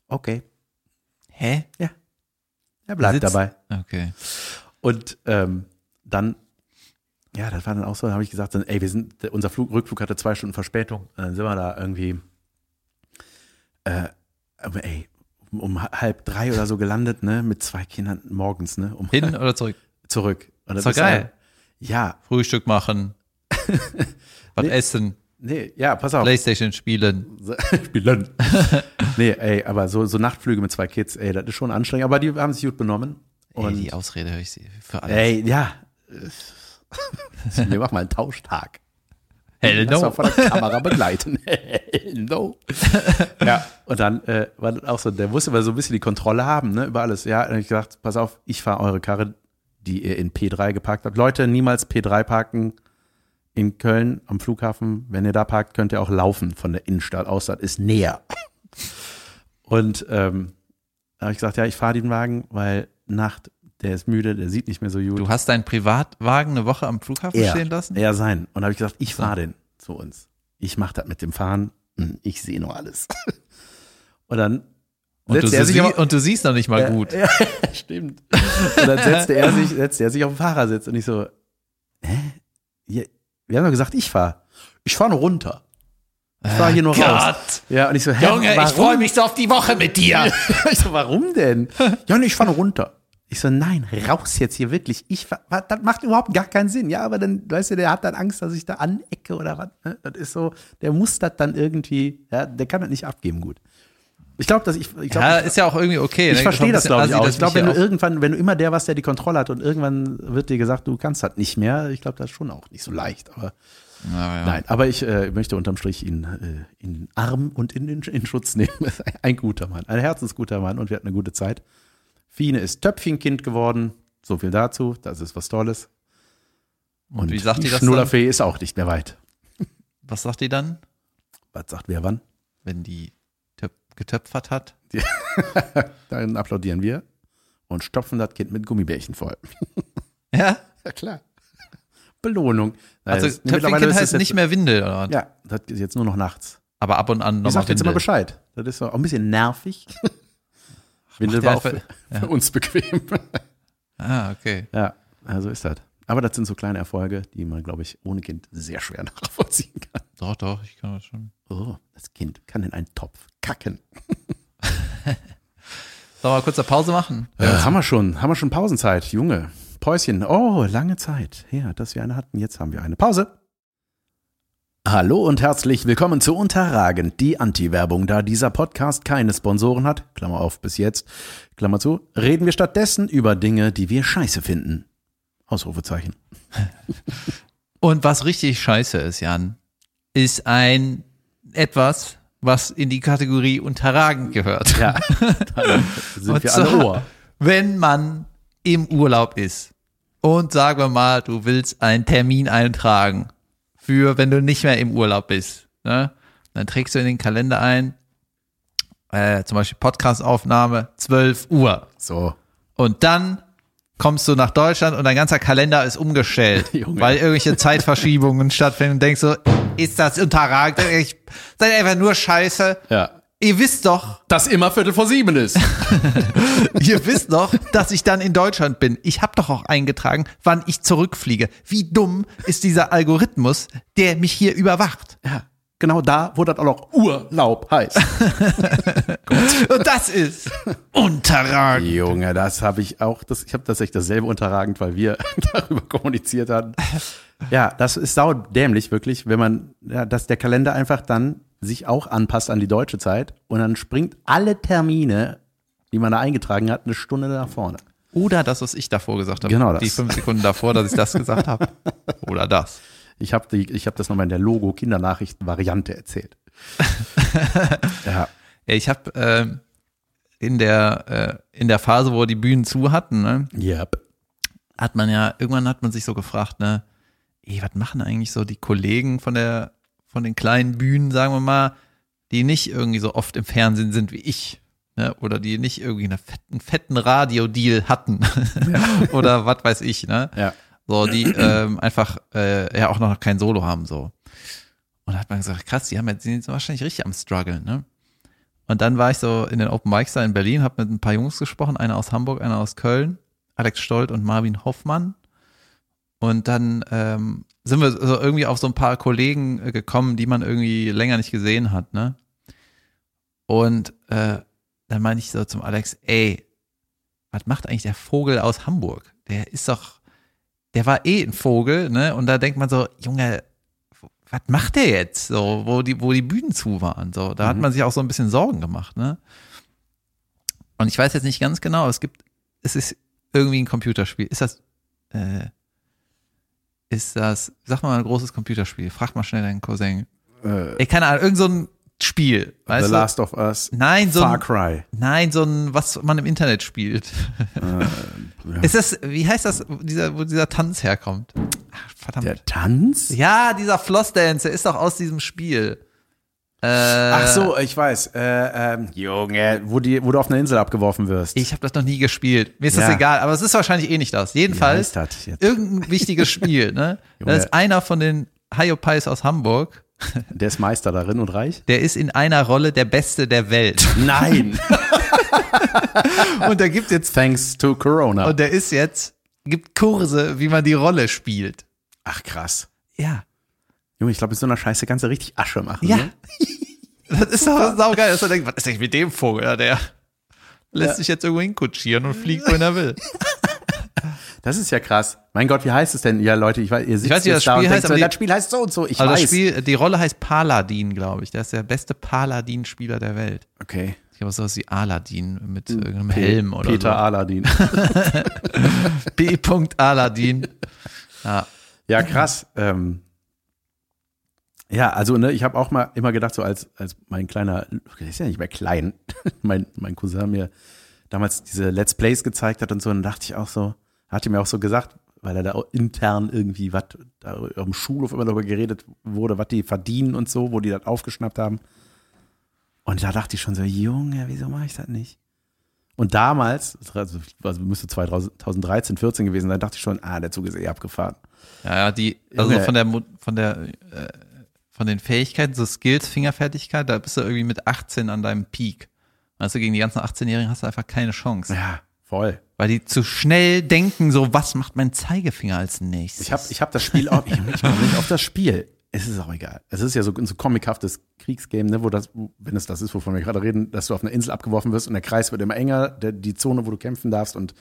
Okay. Hä? Ja. Er bleibt Sitzt- dabei. Okay. Und ähm, dann, ja, das war dann auch so, dann habe ich gesagt, dann, ey, wir sind, unser Flug, Rückflug hatte zwei Stunden Verspätung. Und dann sind wir da irgendwie, äh, aber ey, um, um halb drei oder so gelandet, ne, mit zwei Kindern morgens, ne, um Hin [laughs] oder zurück? zurück. Und das Ist doch geil. Ja, Frühstück machen. [laughs] was Nee. essen. nee, ja, pass auf. Playstation spielen. [laughs] Spielen. nee, ey, aber so, so Nachtflüge mit zwei Kids, ey, das ist schon anstrengend, aber die haben sich gut benommen. Ey, Und die Ausrede höre ich sie für alles. ey, ja. [laughs] Wir machen mal einen Tauschtag. Hell Lass no. von der Kamera begleiten. [laughs] no. [laughs] ja, und dann äh, war das auch so, der musste aber so ein bisschen die Kontrolle haben, ne, über alles. Ja, und ich gesagt, pass auf, ich fahre eure Karre, die ihr in P3 geparkt habt. Leute, niemals P3 parken in Köln am Flughafen. Wenn ihr da parkt, könnt ihr auch laufen von der Innenstadt aus, das ist näher. Und ähm, da habe ich gesagt, ja, ich fahre den Wagen, weil Nacht, der ist müde, der sieht nicht mehr so gut. Du hast deinen Privatwagen eine Woche am Flughafen Er, stehen lassen? er sein. Und habe ich gesagt, ich So. fahre den zu uns. Ich mache das mit dem Fahren. Hm, Ich sehe nur alles. [laughs] Und dann und, du sie, aber, und du siehst noch nicht mal Ja, gut. [laughs] Ja, stimmt. Und dann setzte er sich, setzte er sich auf den Fahrersitz und ich so, hä? Ja, wir haben doch gesagt, ich fahre. Ich fahre nur runter. Ich fahre hier nur raus. Gott. Ja, und ich so, hä, Junge, warum? ich freue mich so auf die Woche mit dir. [laughs] ich so, warum denn? Ja, nee, ich fahre nur runter. Ich so, nein, raus jetzt hier wirklich. Ich, das macht überhaupt gar keinen Sinn. Ja, aber dann, weißt du, der hat dann Angst, dass ich da anecke oder was. ne? Das ist so, der muss das dann irgendwie, ja, der kann das nicht abgeben gut. Ich glaube, dass ich, ich glaube, Ja, ist ja auch irgendwie okay. ich ne? verstehe das, glaube ich, auch. Ich glaube, wenn du irgendwann, wenn du immer der warst, der die Kontrolle hat und irgendwann wird dir gesagt, du kannst das nicht mehr, ich glaube, das ist schon auch nicht so leicht. Aber Ja, ja. Nein, aber ich äh, möchte unterm Strich ihn äh, in Arm und in, in, in Schutz nehmen. [laughs] ein guter Mann, ein herzensguter Mann und wir hatten eine gute Zeit. Fine ist Töpfchenkind geworden. So viel dazu. Das ist was Tolles. Und, wie sagt die das Schnullerfee ist auch nicht mehr weit. Was sagt die dann, Was sagt wer wann? wenn die töp getöpfert hat? [laughs] Dann applaudieren wir und stopfen das Kind mit Gummibärchen voll. [laughs] Ja. Ja, klar. Belohnung. Also mittlerweile Töpfchenkind heißt jetzt- nicht mehr Windel, oder? Ja, das ist jetzt nur noch nachts. Aber ab und an Ich nochmal sag jetzt immer. Bescheid. Das ist auch ein bisschen nervig. [laughs] Windel war auch für, für uns bequem. [laughs] Ah, okay. Ja, also ist das. Aber das sind so kleine Erfolge, die man, glaube ich, ohne Kind sehr schwer [laughs] nachvollziehen kann. Doch, doch, ich kann das schon. Oh, das Kind kann in einen Topf kacken. [laughs] Sollen wir mal kurz eine Pause machen? Äh, haben wir schon, haben wir schon Pausenzeit, Junge. Päuschen. Oh, lange Zeit her, dass wir eine hatten. Jetzt haben wir eine Pause. Hallo und herzlich willkommen zu Unterragend, die Anti-Werbung. Da dieser Podcast keine Sponsoren hat, Klammer auf bis jetzt, Klammer zu, reden wir stattdessen über Dinge, die wir scheiße finden. Ausrufezeichen. [laughs] Und was richtig scheiße ist, Jan, ist ein etwas, was in die Kategorie unterragend gehört. Ja, [laughs] dann sind Und wir alle zwar, Ohr. Wenn man im Urlaub ist und sagen wir mal, du willst einen Termin eintragen für, wenn du nicht mehr im Urlaub bist, ne? dann trägst du in den Kalender ein, äh, zum Beispiel Podcastaufnahme, 12 Uhr. So. Und dann kommst du nach Deutschland und dein ganzer Kalender ist umgestellt, [laughs] weil irgendwelche Zeitverschiebungen [laughs] stattfinden und denkst so, ist das unterragend? Ich, seid einfach nur scheiße. Ja. Ihr wisst doch, Das immer Viertel vor sieben ist. [laughs] ihr wisst doch, dass ich dann in Deutschland bin. Ich habe doch auch eingetragen, wann ich zurückfliege. Wie dumm ist dieser Algorithmus, der mich hier überwacht? ja. Genau da, wo das auch noch Urlaub heißt. [laughs] Und das ist unterragend. Junge, das habe ich auch, das, ich habe tatsächlich dasselbe unterragend, weil wir [laughs] darüber kommuniziert hatten. Ja, das ist saudämlich wirklich, wenn man, ja, dass der Kalender einfach dann sich auch anpasst an die deutsche Zeit und dann springt alle Termine, die man da eingetragen hat, eine Stunde nach vorne. Oder das, was ich davor gesagt habe. Genau das. Die fünf Sekunden davor, dass ich das gesagt habe. [laughs] Oder das. Ich habe ich hab das nochmal in der Logo-Kindernachrichten-Variante erzählt. [laughs] ja, Ja, ich habe ähm, in der äh, in der Phase, wo die Bühnen zu hatten, ne, yep. hat man ja irgendwann hat man sich so gefragt, ne, ey, was machen eigentlich so die Kollegen von der von den kleinen Bühnen, sagen wir mal, die nicht irgendwie so oft im Fernsehen sind wie ich, ne, oder die nicht irgendwie einen fetten fetten Radiodeal hatten [laughs] oder was weiß ich, ne? Ja. So, die ähm, einfach äh, ja auch noch kein Solo haben so. Und da hat man gesagt, krass, die haben jetzt, die sind wahrscheinlich richtig am struggeln, ne? Und dann war ich so in den Open Mics da in Berlin, habe mit ein paar Jungs gesprochen, einer aus Hamburg, einer aus Köln, Alex Stolt und Marvin Hoffmann. Und dann ähm, sind wir so irgendwie auf so ein paar Kollegen äh, gekommen, die man irgendwie länger nicht gesehen hat, ne? Und äh, dann meinte ich so zum Alex, ey, was macht eigentlich der Vogel aus Hamburg? Der ist doch, der war eh ein Vogel, ne? Und da denkt man so, Junge, was macht der jetzt? So, wo die, wo die Bühnen zu waren. So, da hat Mhm. man sich auch so ein bisschen Sorgen gemacht, ne? Und ich weiß jetzt nicht ganz genau, es gibt, es ist irgendwie ein Computerspiel. Ist das, äh, ist das, sag mal ein großes Computerspiel. Frag mal schnell deinen Cousin. Äh, Ey, keine Ahnung, irgend so ein Spiel. Weißt The du? Last of Us. Nein, so Far ein, Cry. nein, so ein, was man im Internet spielt. ja. Ist das, wie heißt das, dieser, wo dieser Tanz herkommt? Ach, verdammt. Der Tanz? Ja, dieser Flossdance, der ist doch aus diesem Spiel. Äh, Ach so, ich weiß. Äh, ähm, Junge, wo, die, wo du auf einer Insel abgeworfen wirst. Ich habe das noch nie gespielt. Mir ist das Ja. egal, aber es ist wahrscheinlich eh nicht das. Jedenfalls, das jetzt? irgendein wichtiges [laughs] Spiel, ne? Da ist einer von den Hayopais aus Hamburg, [laughs] Der ist Meister darin und reich? der ist in einer Rolle der Beste der Welt. [laughs] Nein. Und der gibt jetzt, Thanks to Corona. und der ist jetzt, gibt Kurse, wie man die Rolle spielt. Ach krass. Ja. Junge, ich glaube, mit so einer Scheiße kannst du richtig Asche machen. Ja. Ne? [laughs] Das ist doch saugeil, dass er denkt, was ist eigentlich mit dem Vogel? Ja, der lässt sich jetzt irgendwo hinkutschieren und fliegt, wohin er will. [laughs] Das ist ja krass. Mein Gott, wie heißt es denn? Ja, Leute, ich weiß, ihr sitzt weiß, wie jetzt das da und Spiel denkt heißt, so, aber die- das Spiel heißt so und so. Ich Also weiß. das Spiel, die Rolle heißt Paladin, glaube ich. Der ist der beste Paladin-Spieler der Welt. okay. Ich glaube, sowas wie Aladin mit irgendeinem Helm oder Peter so. Aladin. B. [laughs] Aladin. Ja. ja, krass. Ähm, Ja, also ne, ich habe auch mal immer gedacht, so als, als mein kleiner, der ist ja nicht mehr klein, [laughs] mein, mein Cousin mir damals diese Let's Plays gezeigt hat und so, dann dachte ich auch so, hatte mir auch so gesagt, weil er da intern irgendwie was, da im Schulhof immer darüber geredet wurde, was die verdienen und so, wo die das aufgeschnappt haben. Und da dachte ich schon so, Junge, wieso mache ich das nicht? Und damals, also, also müsste 2013, 14 gewesen sein, dachte ich schon, ah, der Zug ist eh abgefahren. Ja, ja, die, also Junge. von der, von der, äh, von den Fähigkeiten, so Skills, Fingerfertigkeit, da bist du irgendwie mit 18 an deinem Peak. Weißt du, gegen die ganzen 18-Jährigen hast du einfach keine Chance. Ja, voll. Weil die zu schnell denken, so, was macht mein Zeigefinger als nächstes? Ich habe ich hab das Spiel auch, ich ich nicht auf das Spiel. Es ist auch egal. Es ist ja so ein so comichaftes Kriegsgame, ne, wo das, wenn es das ist, wovon wir gerade reden, dass du auf einer Insel abgeworfen wirst und der Kreis wird immer enger, der, die Zone, wo du kämpfen darfst und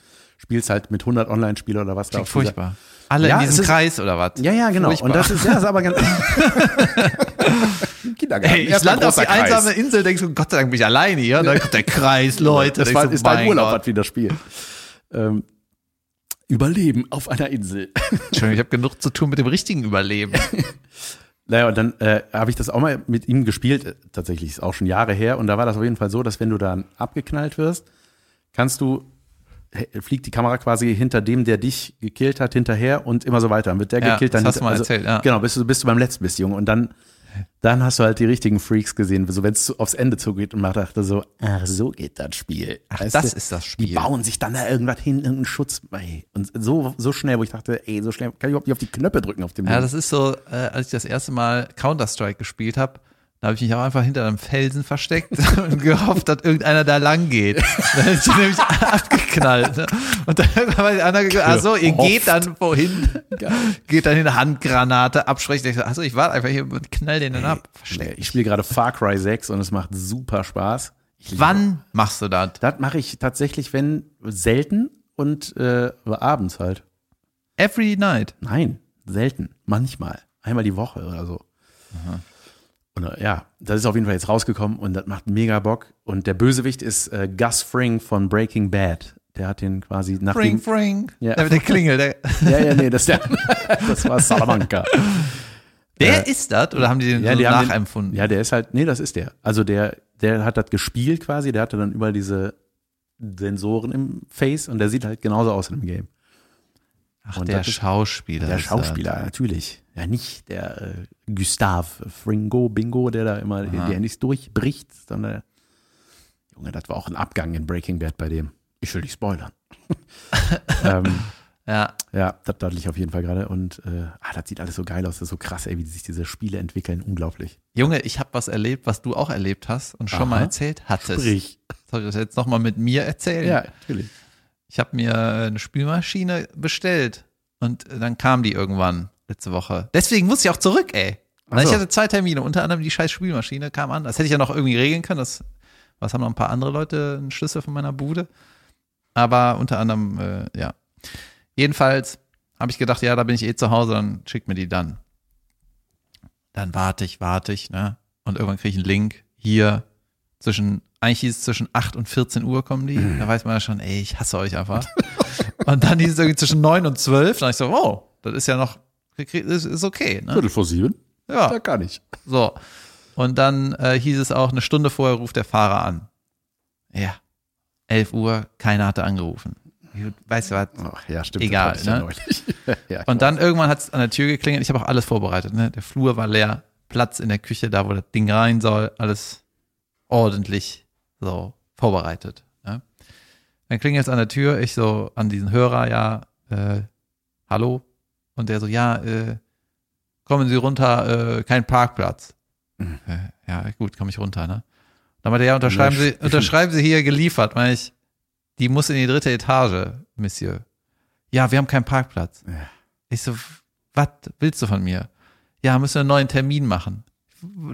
spielst halt mit 100 Online-Spieler oder was da Klingt dieser- furchtbar. Alle Ja, in es diesem ist- Kreis oder was? Ja, ja, genau. Furchtbar. Und das ist, ja, das ist aber ganz. [laughs] Kindergarten. Ey, ich lande auf die Kreis. einsame Insel, denkst du, Gott sei Dank bin ich alleine hier. Und dann kommt der Kreis, Leute. Das war, du, ist dein Urlaub, was wieder Spiel. Ähm, Überleben auf einer Insel. Entschuldigung, ich habe [laughs] genug zu tun mit dem richtigen Überleben. [laughs] Naja, und dann äh, habe ich das auch mal mit ihm gespielt, äh, tatsächlich, ist auch schon Jahre her. Und da war das auf jeden Fall so, dass wenn du dann abgeknallt wirst, kannst du, fliegt die Kamera quasi hinter dem, der dich gekillt hat, hinterher und immer so weiter. Dann wird der Ja, gekillt, dann das hast du mal also, erzählt, ja. Genau, bis du, bis du beim letzten bist, Junge. Und dann, dann hast du halt die richtigen Freaks gesehen, so wenn es aufs Ende zugeht und man dachte so, ach, so geht das Spiel. Ach, Weißt das du? ist das Die Spiel. bauen sich dann da irgendwas hin, irgendeinen Schutz bei. Und so, so schnell, wo ich dachte, ey, so schnell kann ich überhaupt nicht auf die Knöpfe drücken auf dem Ja, Ding. das ist so, äh, als ich das erste Mal Counter-Strike gespielt habe, da habe ich mich auch einfach hinter einem Felsen versteckt [laughs] und gehofft, dass irgendeiner da lang geht. [laughs] Dann ist ich nämlich abgeknallt. Ne? Und dann war die andere gesagt, ach so, ihr geht dann wohin? Geht dann hin, Handgranate, absprechen. Ich so, ach so, ich warte einfach hier und knall den dann ab. Versteckt. ich spiele gerade Far Cry 6 und es macht super Spaß. Wann machst du das? Das mache ich tatsächlich, wenn selten und äh, abends halt. Every night. Nein, selten. Manchmal. Einmal die Woche oder so. Und äh, ja, das ist auf jeden Fall jetzt rausgekommen und das macht mega Bock. Und der Bösewicht ist äh, Gus Fring von Breaking Bad. Der hat den quasi nach Fring, dem, fring. Ja. Der der Klingel. Der, [laughs] Ja, ja, nee, das, der, [laughs] das war Salamanca. der ist das? Oder haben die den Ja, so haben den- nachempfunden? Ja, der ist halt, nee, das ist der. Also der, der hat das gespielt quasi, der hatte dann überall diese Sensoren im Face und der sieht halt genauso aus in dem Game. Ach, Und der das Schauspieler. Der Schauspieler, natürlich. Ja, nicht der äh, Gustav Fringo Bingo, der da immer die Aha. Handys durchbricht, sondern Junge, das war auch ein Abgang in Breaking Bad bei dem. Ich will nicht spoilern. [laughs] ähm. Ja, ja, das dachte ich auf jeden Fall gerade. Und äh, ah, das sieht alles so geil aus. Das ist so krass, ey, wie sich diese Spiele entwickeln. Unglaublich. Junge, ich habe was erlebt, was du auch erlebt hast und schon Aha. mal erzählt hattest. Sprich. Soll ich das jetzt nochmal mit mir erzählen? Ja, natürlich. Ich habe mir eine Spülmaschine bestellt und dann kam die irgendwann letzte Woche. Deswegen musste ich auch zurück, ey. Ach Ich hatte zwei Termine, unter anderem die scheiß Spülmaschine kam an. Das hätte ich ja noch irgendwie regeln können. Das, was haben noch ein paar andere Leute einen Schlüssel von meiner Bude. Aber unter anderem, äh, ja. Jedenfalls habe ich gedacht, ja, da bin ich eh zu Hause, dann schickt mir die dann. Dann warte ich, warte ich, ne? Und irgendwann kriege ich einen Link. Hier zwischen, eigentlich hieß es zwischen 8 und 14 Uhr kommen die. Da weiß man ja schon, ey, ich hasse euch einfach. [laughs] und dann hieß es irgendwie zwischen 9 und 12. Dann ich so, oh, das ist ja noch, ist, ist okay, ne? Viertel vor sieben? Ja. Ja, gar nicht. So. Und dann äh, hieß es auch, eine Stunde vorher ruft der Fahrer an. Ja. 11 Uhr, keiner hatte angerufen. Weißt du was? Ach, ja, stimmt. Egal, das ja ne? [laughs] ja, ich Und dann irgendwann hat es an der Tür geklingelt. Ich habe auch alles vorbereitet. Ne? Der Flur war leer, Platz in der Küche, da wo das Ding rein soll, alles ordentlich so vorbereitet. Ne? Dann klingelt es an der Tür. Ich so an diesen Hörer, ja, äh, hallo. Und der so, ja, äh, kommen Sie runter, äh, kein Parkplatz. Mhm. Äh, ja, gut, komme ich runter, ne? Dann meinte er, ja, unterschreiben Sie, unterschreiben Sie hier geliefert. Meine ich, die muss in die dritte Etage, Monsieur. Ja, wir haben keinen Parkplatz. Ja. Ich so, was willst du von mir? Ja, müssen wir einen neuen Termin machen.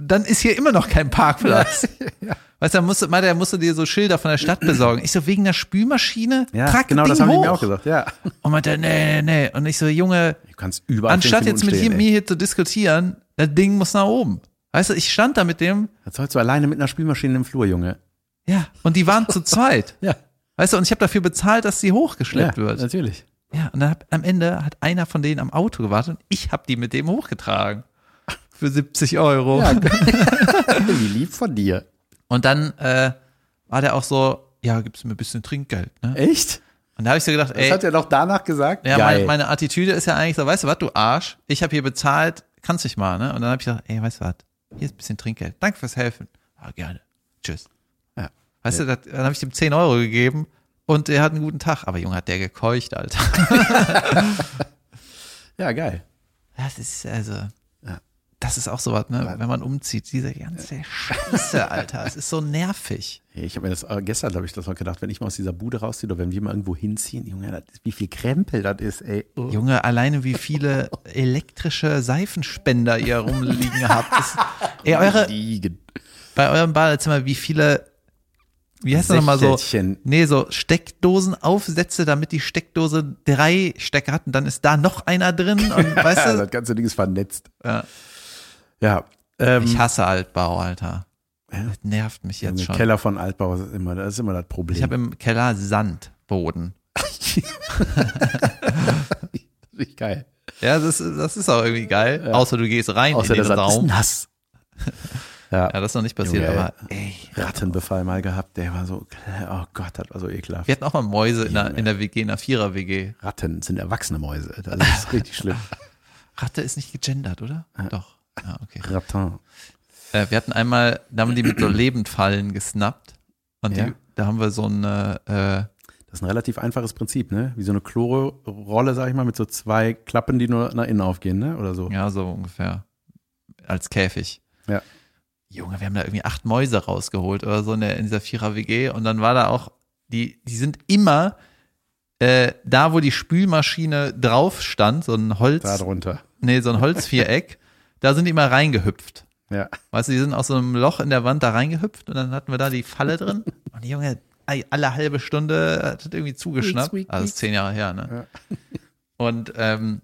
Dann ist hier immer noch kein Parkplatz. [laughs] Weißt du, musste, meinte er, musste dir so Schilder von der Stadt besorgen. Ich so, wegen der Spülmaschine? Ja, Trag genau, das das Ding haben die mir auch gesagt. Ja. Und meinte, nee, nee, nee. Und ich so, Junge, Du kannst überall anstatt jetzt mit hier, stehen, mir hier zu diskutieren, das Ding muss nach oben. Weißt du, ich stand da mit dem. Was sollst du alleine mit einer Spülmaschine im Flur, Junge? ja, und die waren zu [laughs] zweit. Ja. Weißt du, und ich habe dafür bezahlt, dass sie hochgeschleppt ja, wird. natürlich. Ja, und dann hab, am Ende hat einer von denen am Auto gewartet und ich habe die mit dem hochgetragen. Für 70 Euro. Ja, [laughs] [laughs] wie lieb von dir. Und dann äh, war der auch so, ja, gibst du mir ein bisschen Trinkgeld. Ne? Echt? Und da habe ich so gedacht, Das ey, hat er doch danach gesagt? ja, meine, meine Attitüde ist ja eigentlich so, weißt du was, du Arsch, ich habe hier bezahlt, kannst dich mal, ne? Und dann habe ich gesagt, ey, weißt du was, hier ist ein bisschen Trinkgeld. Danke fürs Helfen. Ah, gerne. Tschüss. Ja. Weißt du, das, dann habe ich ihm 10 Euro gegeben und er hat einen guten Tag. Aber Junge, hat der gekeucht, Alter. [laughs] ja, geil. Das ist also, Ja. Das ist auch sowas, ne? Wenn man umzieht, diese ganze Scheiße, [laughs] Alter. Es ist so nervig. Hey, Ich habe mir das äh, gestern, glaube ich, das mal gedacht, wenn ich mal aus dieser Bude rausziehe oder wenn wir mal irgendwo hinziehen, Junge, ist, wie viel Krempel das ist, ey. Oh. Junge, alleine wie viele [laughs] elektrische Seifenspender ihr rumliegen habt. Das, ey, eure, bei eurem Badezimmer, wie viele, wie heißt das nochmal so? Nee, so Steckdosenaufsätze, damit die Steckdose drei Stecker hat und dann ist da noch einer drin und [laughs] weißt du? das ganze Ding ist vernetzt. Ja. Ja. Ähm, Ich hasse Altbau, Alter. Ja. Das nervt mich jetzt schon. Keller von Altbau ist immer, das ist immer das Problem. Ich habe im Keller Sandboden. Richtig geil. Ja, das, ist- das ist auch irgendwie geil. Außer du gehst rein Außer in den Sand ist Raum. nass. [laughs] ja, Ja, das ist noch nicht passiert, Junge, aber ey. Rattenbefall mal gehabt, der war so, oh Gott, das war so ekelhaft. Wir hatten auch mal Mäuse in der, in der WG, in der Vierer-WG. Ratten sind erwachsene Mäuse. Das ist [laughs] richtig schlimm. Ratte ist nicht gegendert, oder? Doch. Ja, okay. Ratten. Äh, wir hatten einmal, da haben die mit so Lebendfallen gesnappt. Und Ja. die, da haben wir so eine, äh, Das ist ein relativ einfaches Prinzip, ne? Wie so eine Chloro-Rolle, sag ich mal, mit so zwei Klappen, die nur nach innen aufgehen, ne? Oder so. ja, so ungefähr, als Käfig. Ja. Junge, wir haben da irgendwie acht Mäuse rausgeholt oder so in, der, in dieser Vierer-WG. Und dann war da auch, die, die sind immer äh, da, wo die Spülmaschine drauf stand, so ein Holz, Da drunter. nee, so ein Holzviereck, [laughs] da sind die immer reingehüpft. Ja. Weißt du, die sind aus so einem Loch in der Wand da reingehüpft und dann hatten wir da die Falle drin. [laughs] Und die Junge, alle halbe Stunde hat das irgendwie zugeschnappt. Squeak, squeak, Also zehn Jahre her, ne? [laughs] Und ähm,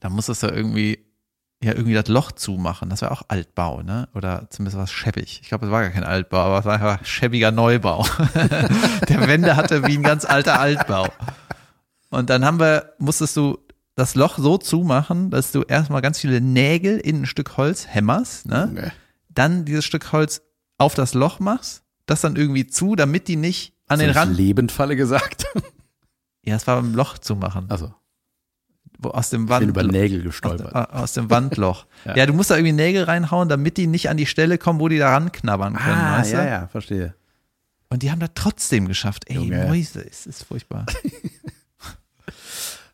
da musstest du irgendwie ja irgendwie das Loch zumachen. Das war auch Altbau, ne? Oder zumindest was scheppig. Ich glaube, es war gar kein Altbau, aber es war einfach schäbiger Neubau. [laughs] der Wände hatte wie ein ganz alter Altbau. Und dann haben wir, musstest du das Loch so zumachen, dass du erstmal ganz viele Nägel in ein Stück Holz hämmerst, ne? Nee. Dann dieses Stück Holz auf das Loch machst, das dann irgendwie zu, damit die nicht an den Rand. Lebendfalle gesagt. Ja, es war beim Loch zu machen. Also, Wo, aus dem ich Wand. bin über Nägel aus, gestolpert. aus dem Wandloch. [laughs] ja. Ja. du musst da irgendwie Nägel reinhauen, damit die nicht an die Stelle kommen, wo die da ranknabbern können. Ah, weißt du? ja, ja, verstehe. Und die haben das trotzdem geschafft. Ey, Junge. Mäuse, es ist furchtbar. [laughs]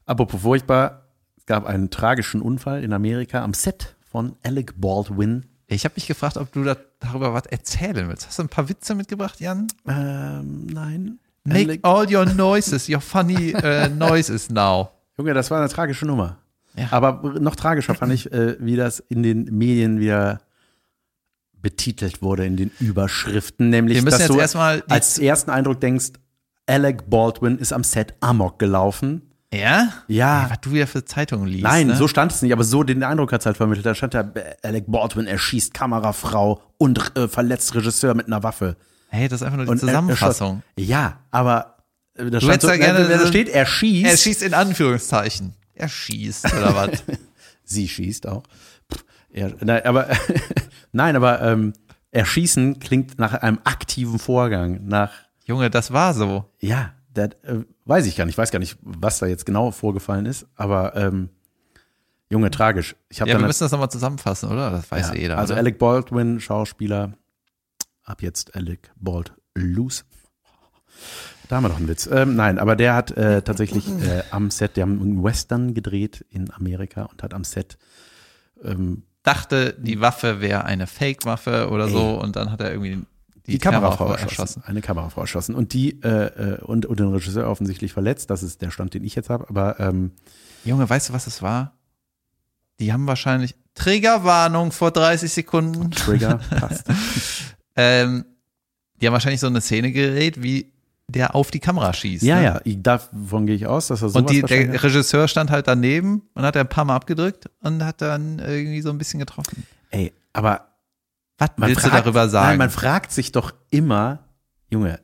Apropos furchtbar, es gab einen tragischen Unfall in Amerika am Set von Alec Baldwin. Ich habe mich gefragt, ob du da, darüber was erzählen willst. Hast du ein paar Witze mitgebracht, Jan? Ähm, nein. Make Alec, all your noises, your funny uh, [laughs] noises now. Junge, das war eine tragische Nummer. Ja. Aber noch tragischer fand ich, äh, wie das in den Medien wieder betitelt wurde, in den Überschriften. Nämlich, dass du erstmal die- als ersten Eindruck denkst, Alec Baldwin ist am Set Amok gelaufen. Ja? Ja. Ey, was du wieder für Zeitungen liest. Nein, ne? so stand es nicht, aber so den Eindruck hat es halt vermittelt. Da stand da, äh, Alec Baldwin erschießt Kamerafrau und äh, verletzt Regisseur mit einer Waffe. Hey, das ist einfach nur die Und er- er Zusammenfassung. schoss- ja, aber äh, da stand hättest so, ja gerne- äh, da steht, er schießt. Er schießt in Anführungszeichen. Er schießt, oder was? [laughs] Sie schießt auch. Pff, Er, nein, aber [laughs] nein, aber ähm, erschießen klingt nach einem aktiven Vorgang, nach Junge, das war so. ja, das äh, weiß ich gar nicht, ich weiß gar nicht, was da jetzt genau vorgefallen ist, aber ähm, Junge, tragisch. Ich Ja, wir müssen das nochmal zusammenfassen, oder? Das weiß ja, ja jeder. also oder? Alec Baldwin, Schauspieler, ab jetzt Alec Bald Loose. Da haben wir doch einen Witz. Ähm, nein, aber der hat äh, tatsächlich äh, am Set, die haben einen Western gedreht in Amerika und hat am Set ähm, dachte, die Waffe wäre eine Fake-Waffe oder so und dann hat er irgendwie die, die, Kamerafrau Kamerafrau erschossen. Eine Kamerafrau erschossen. Und die, äh, äh, und, und den Regisseur offensichtlich verletzt. Das ist der Stand, den ich jetzt habe. Aber ähm, Junge, weißt du, was es war? Die haben wahrscheinlich Triggerwarnung vor 30 Sekunden. Trigger [laughs] passt. Ähm, die haben wahrscheinlich so eine Szene gedreht, wie der auf die Kamera schießt. ja, ne? ja, ich, davon gehe ich aus, dass er sowas Und die, der Regisseur stand halt daneben und hat ein paar Mal abgedrückt und hat dann irgendwie so ein bisschen getroffen. Ey, aber Was man willst fragt, du darüber sagen? Nein, man fragt sich doch immer, Junge,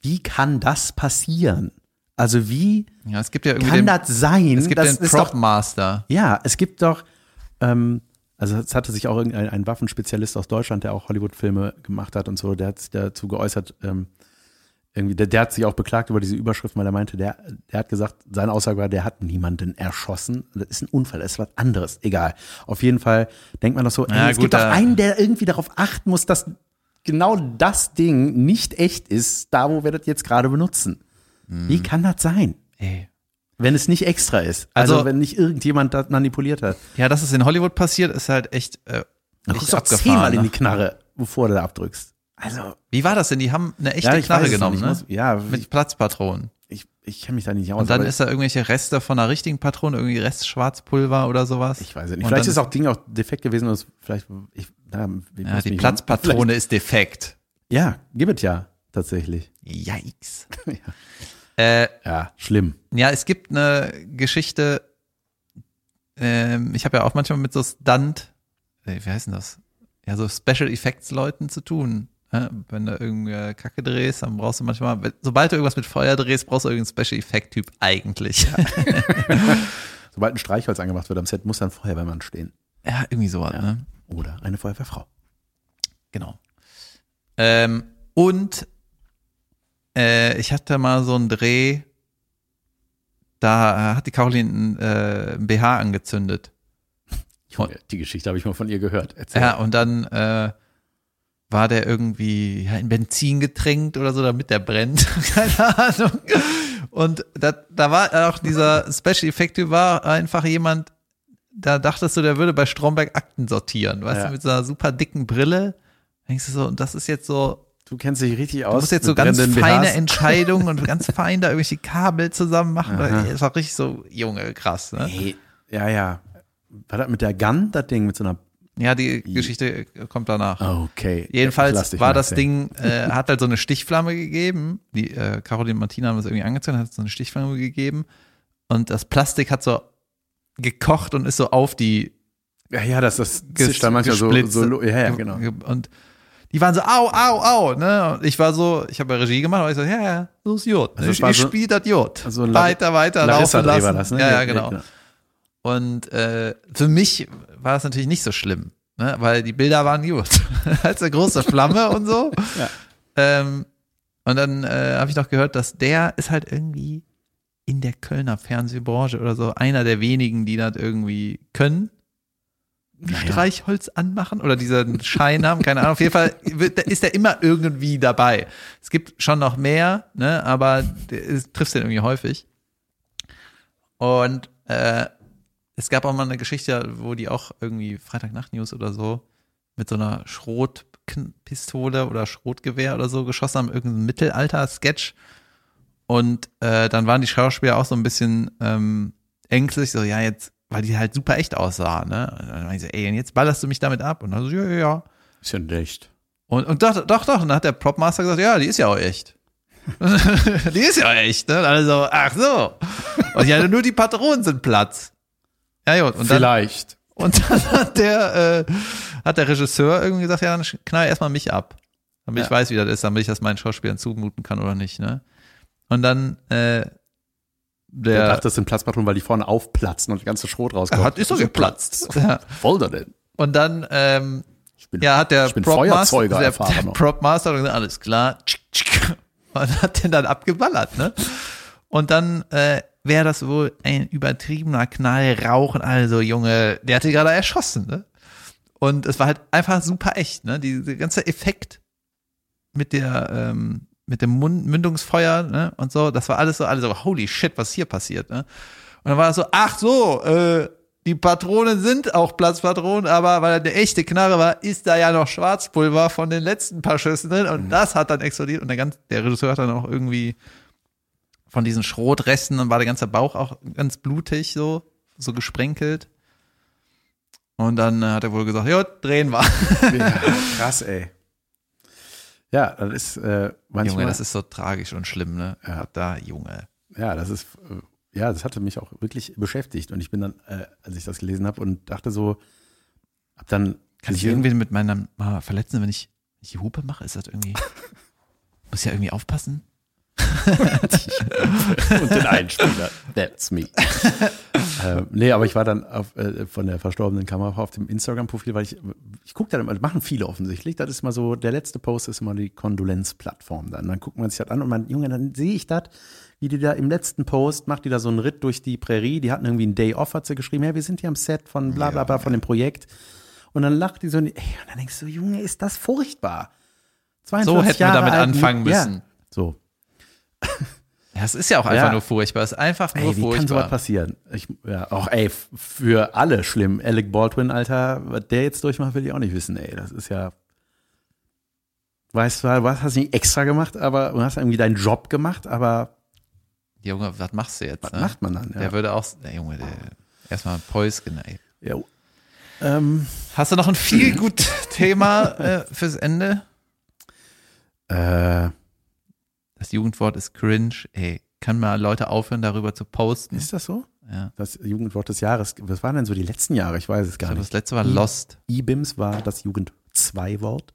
wie kann das passieren? Also wie ja, es gibt ja kann den, das sein? es gibt das den doch Prop Master. Ja, es gibt doch, ähm, Also es hatte sich auch irgendein ein Waffenspezialist aus Deutschland, der auch Hollywood-Filme gemacht hat und so, der hat sich dazu geäußert, ähm, irgendwie, der, der hat sich auch beklagt über diese Überschrift, weil er meinte, der, der hat gesagt, seine Aussage war, der hat niemanden erschossen. Das ist ein Unfall, das ist was anderes. Egal. Auf jeden Fall denkt man doch so, ey, Ja, es gut, gibt doch da- einen, der irgendwie darauf achten muss, dass genau das Ding nicht echt ist, da wo wir das jetzt gerade benutzen. Hm. Wie kann das sein? Ey. Wenn es nicht extra ist. Also, Also- wenn nicht irgendjemand das manipuliert hat. Ja, dass es in Hollywood passiert, ist halt echt, äh, echt guckst du auch zehnmal in die ne? Knarre, bevor du da abdrückst. Also, Wie war das denn? Die haben eine echte ja, Knarre genommen, ne? muss, ja, Mit ich, Platzpatronen. ich, ich kenne mich da nicht aus. Und dann ist da irgendwelche Reste von einer richtigen Patrone, irgendwie Rest Schwarzpulver oder sowas. ich weiß es nicht. Und Vielleicht ist auch Ding auch defekt gewesen und vielleicht, ich, na, Ja, die Platzpatrone ist defekt. Ja, gibt es ja, tatsächlich. Yikes. [laughs] Ja. Äh, Ja, schlimm. ja, es gibt eine Geschichte, ähm, ich habe ja auch manchmal mit so Stunt, äh, wie heißt denn das? Ja, so Special Effects Leuten zu tun. Ja, wenn du irgendeine Kacke drehst, dann brauchst du manchmal, sobald du irgendwas mit Feuer drehst, brauchst du irgendeinen Special Effect Typ eigentlich. [laughs] Sobald ein Streichholz angemacht wird am Set, muss dann Feuerwehrmann stehen. Ja, irgendwie sowas, Ja. ne? Oder eine Feuerwehrfrau. Genau. Ähm, und äh, ich hatte mal so einen Dreh, da hat die Caroline äh, ein BH angezündet. [laughs] Junge, die Geschichte habe ich mal von ihr gehört. Erzähl. Ja, und dann äh, war der irgendwie ja, in Benzin getränkt oder so, damit der brennt. [laughs] Keine Ahnung. Und da, da war auch dieser Special Effect war einfach jemand, da dachtest du, der würde bei Stromberg Akten sortieren, weißt Ja. du, mit so einer super dicken Brille. Denkst du so, und das ist jetzt so, Du kennst dich richtig Du aus. musst jetzt so ganz feine BHs. Entscheidungen und [laughs] ganz fein da irgendwelche Kabel zusammen machen. Aha. Das war richtig so, Junge, krass. Ne? Hey, ja, ja. War das mit der Gun, das Ding mit so einer. Ja, die Geschichte kommt danach. Okay. Ich lass Jedenfalls war das. Ding, äh, [laughs] hat halt so eine Stichflamme gegeben. Die äh, Caroline und Martina haben das irgendwie angezündet, hat so eine Stichflamme gegeben. Und das Plastik hat so gekocht und ist so auf die Ja, ja, das, das zischt dann manchmal so, so. Ja, ja, Ge- genau. ge- Und die waren so, au, au, au, ne? Und ich war so, ich habe ja Regie gemacht, aber ich so, ja, ja, so ist Jod. Also ich war ich so- spiele das Jod. also weiter, weiter Larissa laufen lassen. das, ne? Ja, ja, genau. Und äh, für mich war es natürlich nicht so schlimm, ne? weil die Bilder waren gut. [laughs] Als eine große Flamme und so. [laughs] Ja. Ähm, und dann äh, habe ich noch gehört, dass der ist halt irgendwie in der Kölner Fernsehbranche oder so einer der wenigen, die das irgendwie können. Naja. Streichholz anmachen oder diesen Schein haben, keine Ahnung. Auf jeden Fall ist er immer irgendwie dabei. Es gibt schon noch mehr, ne, aber triffst den irgendwie häufig. Und äh, es gab auch mal eine Geschichte, wo die auch irgendwie Freitagnacht-News oder so mit so einer Schrotpistole oder Schrotgewehr oder so geschossen haben, irgendein Mittelalter-Sketch. Und äh, dann waren die Schauspieler auch so ein bisschen ähm, ängstlich, so, ja, jetzt, weil die halt super echt aussahen, ne? Und dann war ich so, ey, und jetzt ballerst du mich damit ab? Und dann so, ja, ja, ja. Ist ja echt. Und, und doch, doch, doch. Und dann hat der Propmaster gesagt, ja, die ist ja auch echt. [laughs] die ist ja echt, ne? Und alle so, ach so. Und ja, nur die Patronen sind Platz. Ja, gut. Und dann, Vielleicht. und dann hat der, äh, hat der Regisseur irgendwie gesagt, ja, dann knall erstmal mich ab. Damit ich Ja. weiß, wie das ist, damit ich das meinen Schauspielern zumuten kann oder nicht, ne? Und dann, äh, Der der, dachte, das sind Platzpatronen, weil die vorne aufplatzen und der ganze Schrot rauskommt. hat, ist so geplatzt. [laughs] Ja. Voll da denn. Und dann, ähm, Ich bin, Ja, hat der ich Prop-Master, Feuerzeuger der, der noch. Prop-Master hat gesagt, alles klar, [laughs] und hat den dann abgeballert, ne? Und dann äh, wäre das wohl ein übertriebener Knall, Rauchen, also Junge, der hat die gerade erschossen, ne? Und es war halt einfach super echt, ne? Dieser ganze Effekt mit der, ähm, mit dem Mund Mündungsfeuer, ne? Und so, das war alles so, alles so, holy shit, was hier passiert, ne? Und dann war das so, ach so, äh, die Patronen sind auch Platzpatronen, aber weil er eine echte Knarre war, ist da ja noch Schwarzpulver von den letzten paar Schüssen drin und das hat dann explodiert und der, ganz, der Regisseur hat dann auch irgendwie von diesen Schrotresten, dann war der ganze Bauch auch ganz blutig so, so gesprenkelt. Und dann äh, hat er wohl gesagt, ja, drehen wir. Ja, [laughs] krass, ey. Ja, das ist äh, manchmal. Junge, das ist so tragisch und schlimm, ne? Ja. Da, Junge. ja, das ist, äh, ja, das hatte mich auch wirklich beschäftigt. Und ich bin dann, äh, als ich das gelesen habe und dachte so, hab dann Kann ich irgendwie mit meinem mal verletzen, wenn ich, wenn ich die Hupe mache? Ist das irgendwie. [laughs] muss ja irgendwie aufpassen. [laughs] und den Einspieler. That's me. [laughs] äh, nee, aber ich war dann auf, äh, von der verstorbenen Kamera auf dem Instagram-Profil, weil ich, ich gucke da immer, das machen viele offensichtlich. Das ist mal so, der letzte Post ist immer die Kondolenzplattform. Dann, dann guckt man sich das an und man, Junge, dann sehe ich das, wie die da im letzten Post macht die da so einen Ritt durch die Prärie. Die hatten irgendwie einen Day Off, hat sie geschrieben, ja, wir sind hier am Set von bla bla bla von dem Projekt. Und dann lacht die so, ey, und dann denkst du, Junge, ist das furchtbar. So 42 hätten wir Jahre damit alt, anfangen ja, müssen. So, [laughs] Ja, es ist ja auch einfach Ja. nur furchtbar. Es ist einfach nur ey, wie kann sowas furchtbar. passieren? Ich, ja, auch, ey, für alle schlimm. Alec Baldwin, Alter, was der jetzt durchmacht, will ich auch nicht wissen, ey. Das ist ja, weißt du, was hast du nicht extra gemacht, aber du hast irgendwie deinen Job gemacht, aber Junge, was machst du jetzt? was ne? macht man dann? Ja. Der würde auch, der Junge, der, erstmal Päusken, ey. Jo. Ähm, Hast du noch ein viel gut Thema äh, fürs Ende? äh, Das Jugendwort ist cringe. Ey, kann mal Leute aufhören, darüber zu posten? ist das so? Ja. Das Jugendwort des Jahres. Was waren denn so die letzten Jahre? Ich weiß es gar glaube, nicht. das letzte war Lost. IBIMS war das Jugend 2 Wort.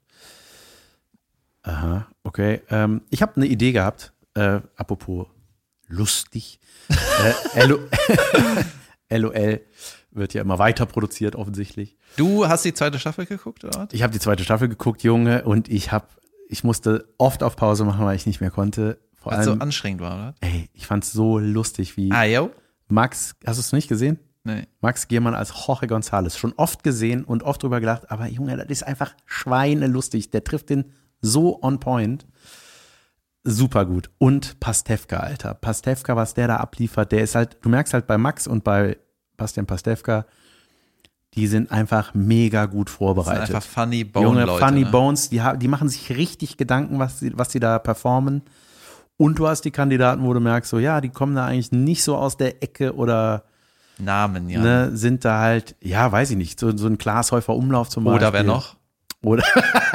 Aha, okay. Ähm, ich habe eine Idee gehabt, äh, apropos lustig. [laughs] äh, LO LOL wird ja immer weiter produziert, offensichtlich. Du hast die zweite Staffel geguckt, oder? Ich habe die zweite Staffel geguckt, Junge, und ich habe, ich musste oft auf Pause machen, weil ich nicht mehr konnte. Vor Weil es so allem, anstrengend war, oder? ey, ich fand's so lustig, wie Ah, yo? Max, hast du es nicht gesehen? Nee. Max Giermann als Jorge González. Schon oft gesehen und oft drüber gelacht, aber Junge, das ist einfach schweinelustig. Der trifft den so on point. Super gut. Und Pastewka, Alter. Pastewka, was der da abliefert, der ist halt, du merkst halt bei Max und bei Bastian Pastewka, die sind einfach mega gut Das sind vorbereitet. einfach funny Bone Junge, Leute. Funny ne? Bones, die, die machen sich richtig Gedanken, was sie, was sie da performen. Und du hast die Kandidaten, wo du merkst, so, ja, die kommen da eigentlich nicht so aus der Ecke oder Namen, ja. ne, sind da halt, ja, weiß ich nicht, so, so ein Glashäufer Umlauf zum Beispiel. Oder wer noch? Oder,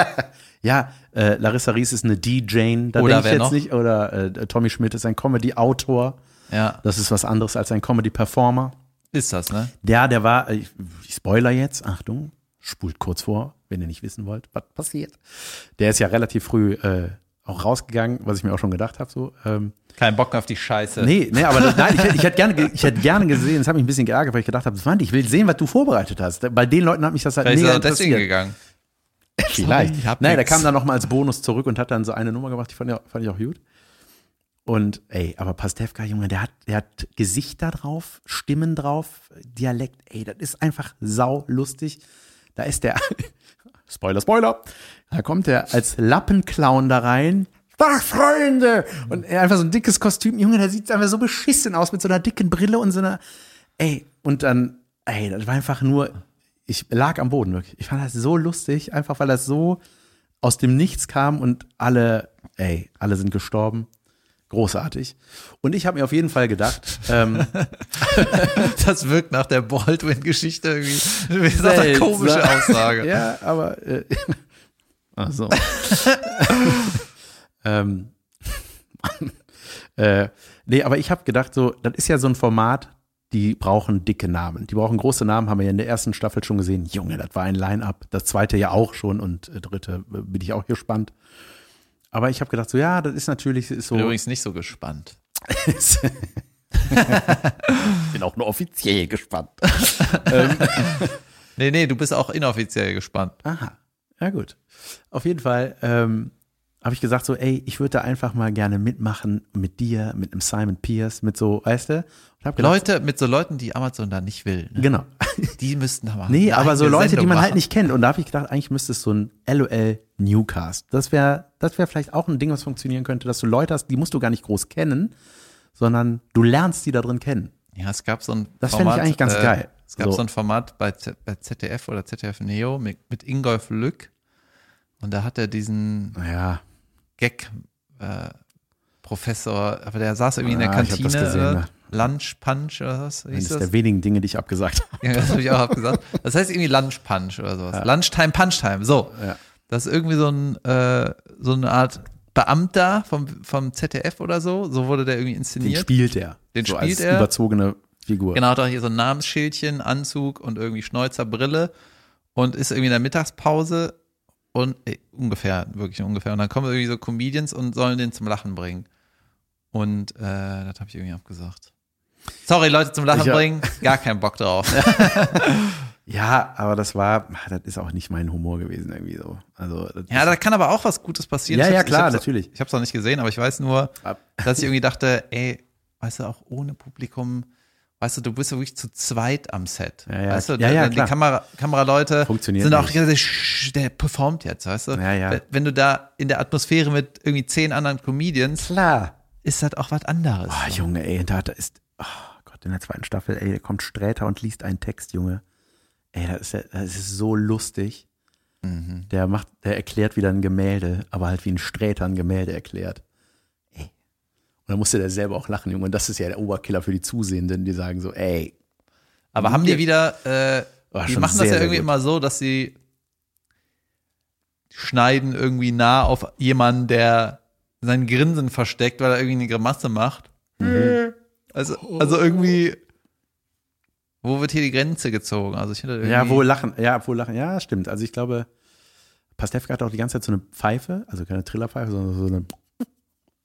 [laughs] ja, äh, Larissa Ries ist eine DJ, da Oder denke ich wer jetzt noch? nicht. Oder äh, Tommy Schmidt ist ein Comedy-Autor. Ja, Das ist was anderes als ein Comedy-Performer. Ist das, ne? Der, der war, ich, ich spoiler jetzt, Achtung, spult kurz vor, wenn ihr nicht wissen wollt, was passiert. Der ist ja relativ früh äh, auch rausgegangen, was ich mir auch schon gedacht habe. So, ähm, Kein Bock auf die Scheiße. nee, nee, aber das, nein, ich, hätte- ich hätte gerne, ge- ich hätte gerne gesehen, das hat mich ein bisschen geärgert, weil ich gedacht habe, Mann, ich will sehen, was du vorbereitet hast. Bei den Leuten hat mich das halt Vielleicht ist mega er deswegen gegangen. Vielleicht. Nein, der kam dann noch mal als Bonus zurück und hat dann so eine Nummer gemacht, die fand ich, auch- fand ich auch gut. Und ey, aber Pastewka, Junge, der hat, der hat Gesichter drauf, Stimmen drauf, Dialekt, ey, das ist einfach sau lustig. Da ist der, [laughs] Spoiler, Spoiler, da kommt der als Lappenclown da rein. Ach, Freunde! Und er einfach so ein dickes Kostüm, Junge, der sieht einfach so beschissen aus mit so einer dicken Brille und so einer, ey, und dann, ey, das war einfach nur, ich lag am Boden wirklich. Ich fand das so lustig, einfach weil das so aus dem Nichts kam und alle, ey, alle sind gestorben. Großartig. Und ich habe mir auf jeden Fall gedacht, ähm, [laughs] Das wirkt nach der Baldwin-Geschichte irgendwie. Wie ist das eine komische Aussage? ja, aber äh, ach so. [laughs] ähm, äh, nee, aber ich habe gedacht, so, das ist ja so ein Format, die brauchen dicke Namen. Die brauchen große Namen, haben wir ja in der ersten Staffel schon gesehen. Junge, das war ein Line-Up. Das zweite ja auch schon und äh, dritte äh, bin ich auch gespannt. Aber ich habe gedacht, so, ja, das ist natürlich ist so. Bin übrigens nicht so gespannt. [laughs] bin auch nur offiziell gespannt. Nee, nee, du bist auch inoffiziell gespannt. Aha, ja gut. Auf jeden Fall ähm, habe ich gesagt so, ey, ich würde da einfach mal gerne mitmachen mit dir, mit einem Simon Pierce, mit so, weißt du? Gedacht, Leute, mit so Leuten, die Amazon da nicht will, ne? Genau. [laughs] die müssten da mal. Nee, aber so Leute, die Sendung man halt machen. nicht kennt. Und da habe ich gedacht, eigentlich müsste es so ein LOL Newcast. Das wäre das wäre vielleicht auch ein Ding, was funktionieren könnte, dass du Leute hast, die musst du gar nicht groß kennen, sondern du lernst die da drin kennen. Ja, es gab so ein Das fänd ich eigentlich ganz geil. Es gab So. so. ein Format bei, Z bei ZDF oder ZDF Neo mit, mit Ingolf Lück. Und da hat er diesen Naja, Gag äh, Professor, aber der saß irgendwie in der Ah, ich hab Kantine. das gesehen, ja. Lunch Punch oder was? Eines das? der wenigen Dinge, die ich abgesagt [laughs] habe. Ja, das habe ich auch abgesagt. Das heißt irgendwie Lunch Punch oder sowas. Lunchtime Punchtime. So. Ja. Das ist irgendwie so ein äh, so eine Art Beamter vom, vom ZDF oder so. So wurde der irgendwie Den inszeniert. spielt er. Den so spielt als er. überzogene Figur. Genau, hat auch hier so ein Namensschildchen, Anzug und irgendwie Schnäuzer, Brille und ist irgendwie in der Mittagspause und äh, ungefähr, wirklich ungefähr. Und dann kommen irgendwie so Comedians und sollen den zum Lachen bringen. Und äh, das habe ich irgendwie abgesagt. Sorry, Leute zum Lachen Ich- bringen, gar keinen Bock drauf. [laughs] Ja, aber das war, das ist auch nicht mein Humor gewesen irgendwie so. Also Ja, da kann aber auch was Gutes passieren. Ja, ja, klar, ich natürlich. Ich habe es noch nicht gesehen, aber ich weiß nur, dass ich irgendwie dachte, ey, weißt du, auch ohne Publikum, weißt du, du bist ja wirklich zu zweit am Set. Ja, ja, weißt du, ja, ja, die klar. Kamera, Kameraleute Funktioniert sind auch nicht. gerade, "Sch, der performt jetzt, weißt du? Ja, ja. Wenn- du da in der Atmosphäre mit irgendwie zehn anderen Comedians, klar. ist das auch was anderes. Oh, Junge, ey, da, da ist, oh Gott, in der zweiten Staffel, ey, kommt Sträter und liest einen Text, Junge. Ey, das ist, ja- das ist so lustig. Mhm. Der macht, der erklärt wieder ein Gemälde, aber halt wie ein Sträter ein Gemälde erklärt. Dann musste der selber auch lachen, Junge. Und das ist ja der Oberkiller für die Zusehenden, die sagen so, ey, Aber haben die wieder, äh, die machen das sehr, ja sehr irgendwie immer so, dass sie schneiden irgendwie nah auf jemanden, der sein Grinsen versteckt, weil er irgendwie eine Grimasse macht. Mhm. Also, also irgendwie, wo wird hier die Grenze gezogen? Also ich Ja, wohl lachen, ja, wohl lachen, ja, stimmt. Also ich glaube, Pastewka hat auch die ganze Zeit so eine Pfeife, also keine Trillerpfeife, sondern so eine,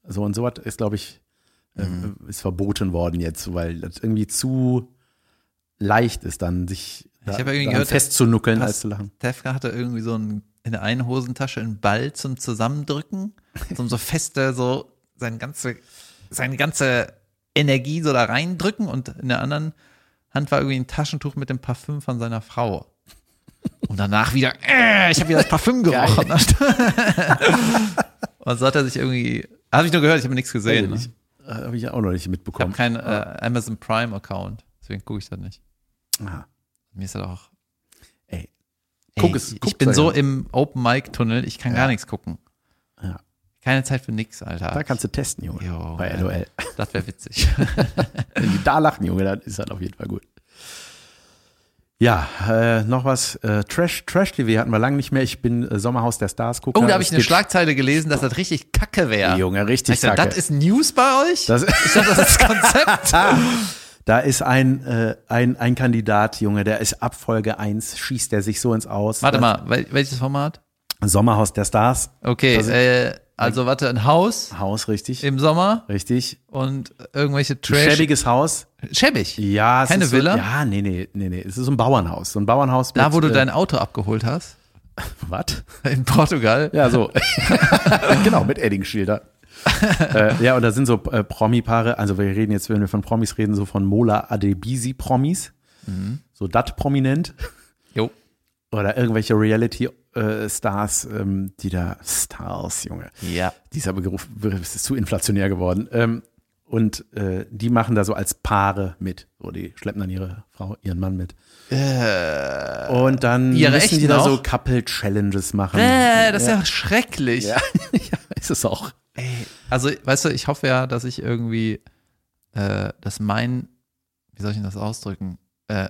so und sowas ist, glaube ich, äh, Mhm. ist verboten worden jetzt, weil das irgendwie zu leicht ist, dann sich da, Ich irgendwie gehört, festzunuckeln, als zu lachen. Tefka hatte irgendwie so ein, in der einen Hosentasche einen Ball zum Zusammendrücken, so, so feste, so seine ganze, seine ganze Energie so da reindrücken und in der anderen Hand war irgendwie ein Taschentuch mit dem Parfüm von seiner Frau. Und danach wieder, äh, ich habe wieder das Parfüm gerochen. [laughs] und so hat er sich irgendwie, habe ich nur gehört, ich habe nichts gesehen. Ne? Ich, äh, Habe ich auch noch nicht Ich habe mitbekommen. keinen äh, Amazon Prime Account, deswegen gucke ich das nicht. Aha. Mir ist das auch. Ey. Ey, Guck es, ich guck's bin so an. im Open Mic Tunnel, ich kann Ja. gar nichts gucken. Ja. Keine Zeit für nix, Alter. Da kannst du testen, Junge. Jo, bei ey. LOL. Das wäre witzig. [laughs] Wenn die da lachen, Junge, dann ist das auf jeden Fall gut. Ja, äh, noch was. Äh, Trash, Trash TV hatten wir lange nicht mehr. Ich bin äh, Sommerhaus der Stars gucker. Oh, da habe ich eine Schlagzeile gelesen, dass das richtig kacke wäre. Junge, richtig Ich kacke. das ist News bei euch? Das- ich dachte, das ist Konzept. [laughs] Da ist ein, äh, ein, ein Kandidat, Junge, der ist ab Folge 1, schießt der sich so ins Aus. Warte mal, wel welches Format? Sommerhaus der Stars. Okay, Das äh, also warte, ein Haus Haus, richtig. im Sommer richtig. und irgendwelche Ein Trash. Schäbiges Haus. Schäbig. Ja, es Keine ist so, Villa? Ja, nee, nee, nee, nee. Es ist so ein Bauernhaus. So ein Bauernhaus. Da, mit, wo du äh, dein Auto abgeholt hast, [laughs] Was? in Portugal. Ja, so. [laughs] genau, mit Eddingschilder. äh, ja, und da sind so äh, Promi-Paare, also wir reden jetzt, wenn wir von Promis reden, so von Mola Adebisi-Promis. So dat prominent. Jo. Oder irgendwelche Reality-Stars, ähm, die da, Stars, Junge. Ja. Dieser Begriff, ist zu inflationär geworden. Ähm, und äh, die machen da so als Paare mit. So, die schleppen dann ihre Frau, ihren Mann mit. und dann müssen die da so? Couple-Challenges machen. Äh, das ist ja schrecklich. Ja, [laughs] ja, ist es auch. Ey, also, weißt du, ich hoffe ja, dass ich irgendwie, äh, dass mein, wie soll ich denn das ausdrücken? Äh,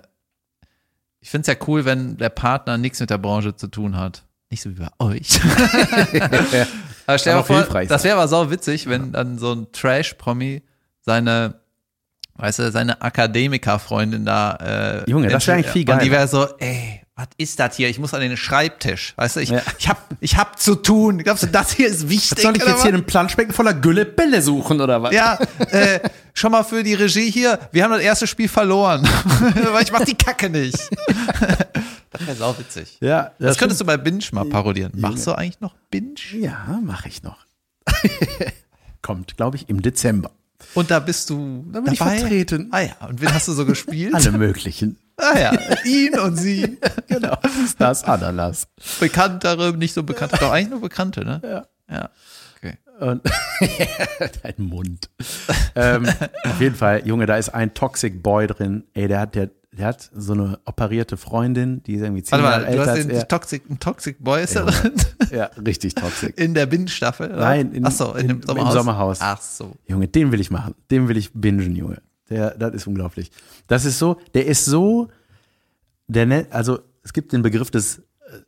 ich finde es ja cool, wenn der Partner nichts mit der Branche zu tun hat. Nicht so wie bei euch. [laughs] aber stell dir vor, das wäre aber sau witzig, wenn dann so ein Trash-Promi seine, weißt du, seine Akademiker-Freundin da. Äh, Junge, das wär eigentlich viel Und die geiler. wäre so, ey, was ist das hier? Ich muss an den Schreibtisch. Weißt du, ich, Ja. ich, hab, ich hab zu tun. Glaubst du, das hier ist wichtig? Soll ich jetzt hier einen Planschbecken voller Gülle Bälle suchen oder was? ja, äh, [laughs] schon mal für die Regie hier. Wir haben das erste Spiel verloren, [laughs] weil ich mach die Kacke nicht. das wäre sauwitzig. Ja, Das könntest du bei Binge mal parodieren. Machst du eigentlich noch Binge? Ja, mache ich noch. [laughs] Kommt, glaube ich, im Dezember. Und da bist du Da bin ich dabei? vertreten. Ah ja, und wen hast du so gespielt? Alle möglichen. Ah ja, ihn und sie. [laughs] genau. Das Ananas. Bekanntere, nicht so bekannte. Doch eigentlich nur Bekannte, ne? Ja. Ja. Und [laughs] dein Mund. ähm, auf jeden Fall, Junge, da ist ein Toxic Boy drin. Ey, der hat, der, der hat so eine operierte Freundin, die ist irgendwie zehn Warte mal, du älter hast als den. Toxic, ein Toxic Boy ist da drin? Ja, richtig toxic. In der Binge-Staffel? Nein, in- Ach so, in, in- dem im Sommerhaus. Sommerhaus. Ach so. Junge, den will ich machen. Den will ich bingen, Junge. Der, das ist unglaublich. Das ist so, der ist so, der, also es gibt den Begriff des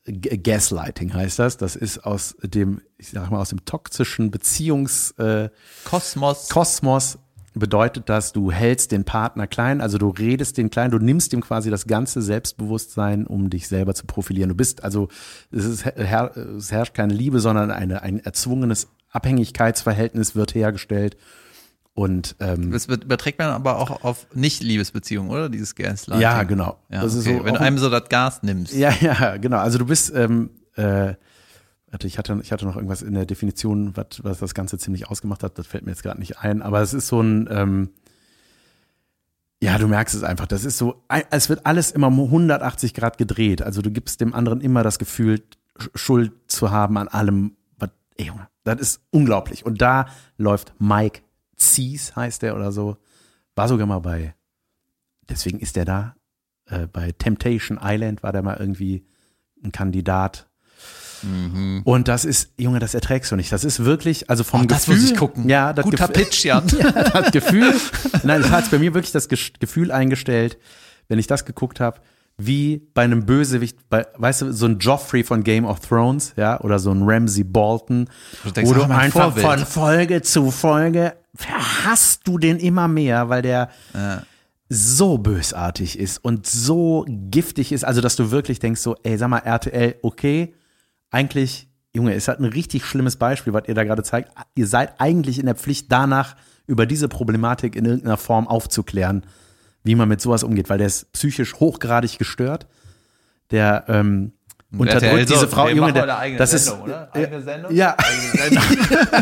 Gaslighting heißt das. Das ist aus dem, ich sag mal, aus dem toxischen Beziehungskosmos Kosmos. bedeutet das, du hältst den Partner klein, also du redest den klein, du nimmst ihm quasi das ganze Selbstbewusstsein, um dich selber zu profilieren. Du bist also, es, ist, her, es herrscht keine Liebe, sondern eine, ein erzwungenes Abhängigkeitsverhältnis wird hergestellt. Und ähm, Das überträgt man aber auch auf Nicht-Liebesbeziehungen, oder? Dieses Gaslighting. ja, genau. Ja, okay. so Wenn du einem so das Gas nimmst. Ja, ja, genau. Also du bist, ähm, äh, warte, ich hatte, ich hatte noch irgendwas in der Definition, was, was das Ganze ziemlich ausgemacht hat. Das fällt mir jetzt gerade nicht ein. Aber es ist so ein, ähm, ja, du merkst es einfach. Das ist so, es wird alles immer um 180 Grad gedreht. Also du gibst dem anderen immer das Gefühl, Sch- Schuld zu haben an allem. Was, ey, Junge, das ist unglaublich. Und da läuft Mike Zies, heißt der oder so. War sogar mal bei, deswegen ist der da. Äh, bei Temptation Island war der mal irgendwie ein Kandidat. Und das ist, Junge, das erträgst du nicht. Das ist wirklich, also vom Oh, das Gefühl. muss ich gucken. Ja, das Guter Gefühl- Pitch, Jan. [laughs] ja, das Gefühl, nein, es hat bei mir wirklich das Gefühl eingestellt, wenn ich das geguckt habe, wie bei einem Bösewicht, bei, weißt du, so ein Joffrey von Game of Thrones, ja, oder so ein Ramsey Bolton, Du denkst, wo du einfach Vorbild. von Folge zu Folge verhasst du den immer mehr, weil der so bösartig ist und so giftig ist, also dass du wirklich denkst so, ey, sag mal RTL, okay, eigentlich, Junge, ist halt ein richtig schlimmes Beispiel, was ihr da gerade zeigt. Ihr seid eigentlich in der Pflicht danach, über diese Problematik in irgendeiner Form aufzuklären, wie man mit sowas umgeht, weil der ist psychisch hochgradig gestört. Der ähm, unterdrückt diese Frau, Junge, der, eigene das Sendung, ist oder? Eigene Sendung? Ja, Eigene Sendung.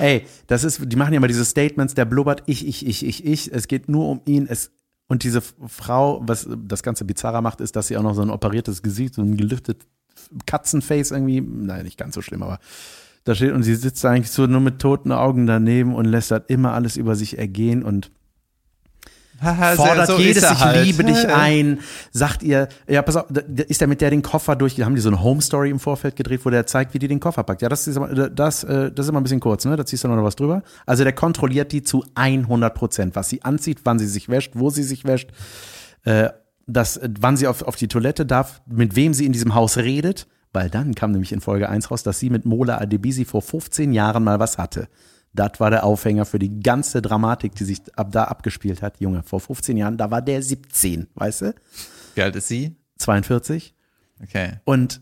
[laughs] Ey, das ist, die machen ja immer diese Statements, der blubbert, ich, ich, ich, ich, ich. Es geht nur um ihn. Es, und diese Frau, was das Ganze bizarrer macht, ist, dass sie auch noch so ein operiertes Gesicht, so ein gelüftet Katzenface irgendwie, nein, nicht ganz so schlimm, aber da steht und sie sitzt da eigentlich so nur mit toten Augen daneben und lässt halt immer alles über sich ergehen und Haha, fordert so jedes Ich halt. liebe dich ein, sagt ihr, ja, pass auf, ist er mit der den Koffer durch, haben die so eine Home Story im Vorfeld gedreht, wo der zeigt, wie die den Koffer packt. Ja, das ist, aber- das, äh, das ist immer ein bisschen kurz, ne? Da ziehst du noch was drüber. Also der kontrolliert die zu 100 Prozent, was sie anzieht, wann sie sich wäscht, wo sie sich wäscht, äh, das, äh, wann sie auf, auf die Toilette darf, mit wem sie in diesem Haus redet, weil dann kam nämlich in Folge 1 raus, dass sie mit Mola Adebisi vor 15 Jahren mal was hatte. Das war der Aufhänger für die ganze Dramatik, die sich ab da abgespielt hat. Junge, vor 15 Jahren, da war der 17, weißt du? Wie alt ist sie? 42. Okay. Und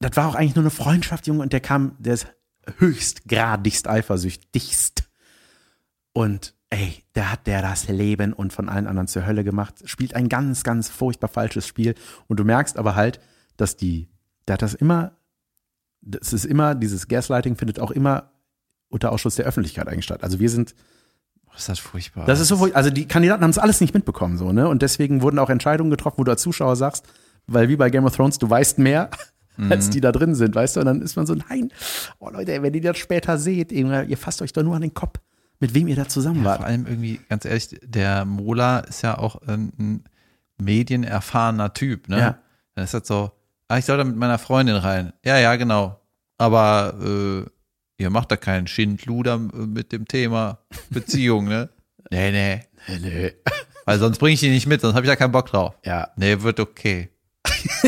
das war auch eigentlich nur eine Freundschaft, Junge. Und der kam, der ist höchstgradigst eifersüchtigst. Und ey, der hat der das Leben und von allen anderen zur Hölle gemacht. Spielt ein ganz, ganz furchtbar falsches Spiel. Und du merkst aber halt, dass die, der hat das immer, das ist immer, dieses Gaslighting findet auch immer unter Ausschluss der Öffentlichkeit eigentlich statt. Also wir sind Oh, ist das furchtbar. das ist so, furcht- also die Kandidaten haben es alles nicht mitbekommen, so, ne? Und deswegen wurden auch Entscheidungen getroffen, wo du als Zuschauer sagst, weil wie bei Game of Thrones, du weißt mehr, [laughs] als die da drin sind, weißt du? Und dann ist man so, nein, oh Leute, wenn ihr das später seht, ihr fasst euch doch nur an den Kopf, mit wem ihr da zusammen ja, wart. vor allem irgendwie, ganz ehrlich, der Mola ist ja auch ein, ein medienerfahrener Typ, ne? Ja. Dann ist das so, ah, ich soll da mit meiner Freundin rein. Ja, ja, genau. Aber äh, ihr macht da keinen Schindluder mit dem Thema Beziehung, ne? [laughs] Nee, nee. Nee, nee. Weil sonst bringe ich die nicht mit, sonst habe ich ja keinen Bock drauf. Ja. Nee, wird okay. [laughs]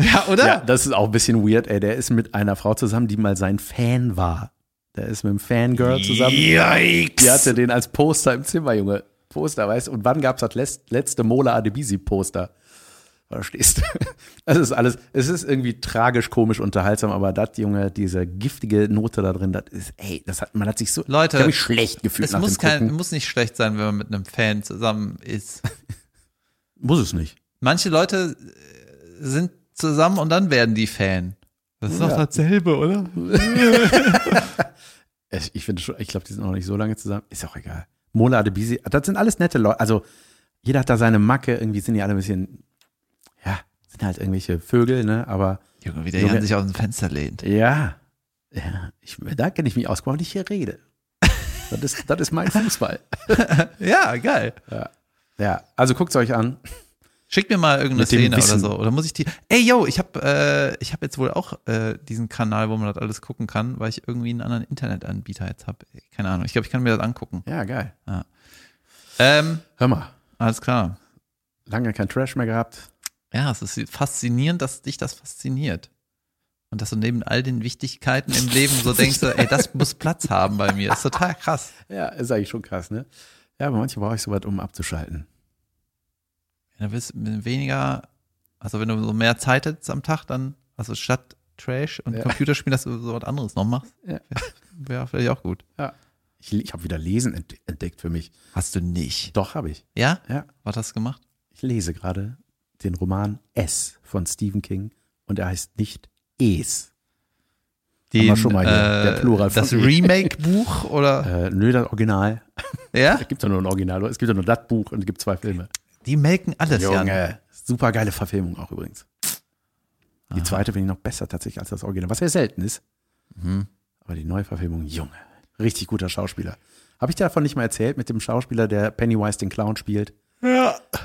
ja, oder? ja, das ist auch ein bisschen weird, ey. Der ist mit einer Frau zusammen, die mal sein Fan war. Der ist mit einem Fangirl zusammen. Yikes. Die hatte den als Poster im Zimmer, Junge. Poster, weißt du? Und wann gab's das letzt- letzte Mola Adebisi-Poster? Verstehst du? [laughs] Das ist alles, es ist irgendwie tragisch, komisch, unterhaltsam, aber das, Junge, diese giftige Note da drin, das ist, ey, das hat, man hat sich so, Leute, ich mich schlecht gefühlt Es nach muss, dem kein, Gucken. muss nicht schlecht sein, wenn man mit einem Fan zusammen ist. [laughs] Muss es nicht. Manche Leute äh, sind zusammen und dann werden die Fan. Das ist doch Ja. dasselbe, oder? [laughs] Ich, finde schon, ich glaube, die sind noch nicht so lange zusammen. Ist auch egal. Mola Adebisi, das sind alles nette Leute. Also, jeder hat da seine Macke, irgendwie sind die alle ein bisschen, sind halt irgendwelche Vögel, ne, aber Junge, wie der Junge. Jan sich aus dem Fenster lehnt. Ja, ja, ich, da kenne ich mich aus, warum ich hier rede. [laughs] Das ist, das ist mein Fußball. [laughs] Ja, geil. Ja, also guckt es euch an. Schick mir mal irgendeine Szene oder Wissen. so. Oder muss ich die. Ey, yo, ich habe äh, ich hab jetzt wohl auch äh, diesen Kanal, wo man das alles gucken kann, weil ich irgendwie einen anderen Internetanbieter jetzt habe. Keine Ahnung. Ich glaube, ich kann mir das angucken. Ja, geil. Ähm, Hör mal, alles klar. lange kein Trash mehr gehabt. Ja, es ist faszinierend, dass dich das fasziniert. Und dass du neben all den Wichtigkeiten im Leben so denkst, so, ey, das muss Platz haben bei mir. Das ist total krass. Ja, ist eigentlich schon krass, ne? Ja, aber manchmal brauche ich sowas, um abzuschalten. Wenn du weniger, also wenn du so mehr Zeit hättest am Tag, dann, also statt Trash und Ja. Computerspielen, dass du so was anderes noch machst, Ja. wäre vielleicht auch gut. Ja. Ich, ich habe wieder Lesen ent entdeckt für mich. Hast du nicht. Doch, habe ich. Ja? Ja. Was hast du gemacht? Ich lese gerade den Roman S von Stephen King und er heißt nicht Es. Den, schon mal hier, der Plural Das E. Remake-Buch oder? Äh, nö, das Original. ja? [laughs] Es gibt ja nur ein Original. Es gibt ja nur das Buch und es gibt zwei Filme. Die melken alles, ja. Junge, super geile Verfilmung auch übrigens. Die zweite finde ich noch besser tatsächlich als das Original, was sehr selten ist. Mhm. Aber die Neuverfilmung, Junge, richtig guter Schauspieler. Habe ich dir davon nicht mal erzählt mit dem Schauspieler, der Pennywise den Clown spielt?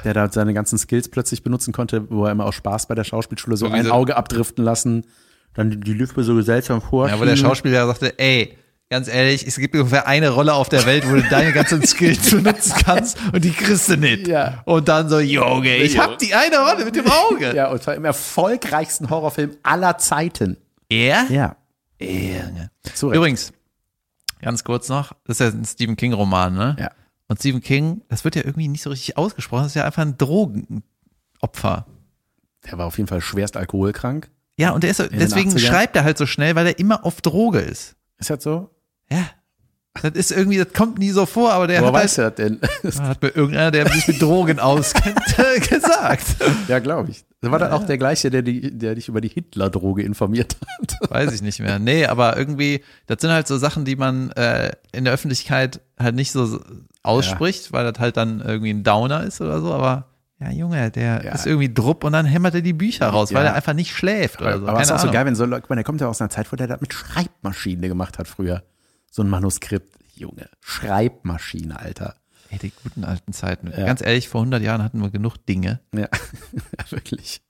Der da seine ganzen Skills plötzlich benutzen konnte, wo er immer aus Spaß bei der Schauspielschule so ein Auge abdriften lassen, dann die, die Lippe so seltsam vor. Ja, wo der Schauspieler sagte, ey, ganz ehrlich, es gibt ungefähr eine Rolle auf der Welt, wo du deine ganzen Skills [laughs] benutzen kannst und die kriegst du nicht. Ja. Und dann so, Junge, ich hab die eine Rolle mit dem Auge. [laughs] Ja, und zwar im erfolgreichsten Horrorfilm aller Zeiten. Er? Ja. Recht. Übrigens, ganz kurz noch, das ist ja ein Stephen King-Roman, ne? Ja. Und Stephen King, das wird ja irgendwie nicht so richtig ausgesprochen, das ist ja einfach ein Drogenopfer. Der war auf jeden Fall schwerst alkoholkrank. Ja, und der ist deswegen 80ern? schreibt er halt so schnell, weil er immer auf Droge ist. Ist das so? Ja. Das ist irgendwie, das kommt nie so vor, aber der Woher hat, halt, weiß er das denn? [laughs] hat mir irgendeiner, der sich mit Drogen auskennt, [laughs] gesagt. ja, glaube ich. Das war dann auch der gleiche, der, die, der dich über die Hitler-Droge informiert hat. [laughs] Weiß ich nicht mehr. Nee, aber irgendwie, das sind halt so Sachen, die man äh, in der Öffentlichkeit halt nicht so ausspricht, weil das halt dann irgendwie ein Downer ist oder so, aber ja, Junge, der Ja. ist irgendwie drupp und dann hämmert er die Bücher raus, weil Ja. er einfach nicht schläft oder so. Aber es ist auch so Ahnung. geil, wenn so Leute, der kommt ja aus einer Zeit, wo der das mit Schreibmaschine gemacht hat früher. So ein Manuskript. Junge, Schreibmaschine, Alter. Ey, die guten alten Zeiten. Ja. Ganz ehrlich, vor 100 Jahren hatten wir genug Dinge. Ja, [laughs] ja wirklich.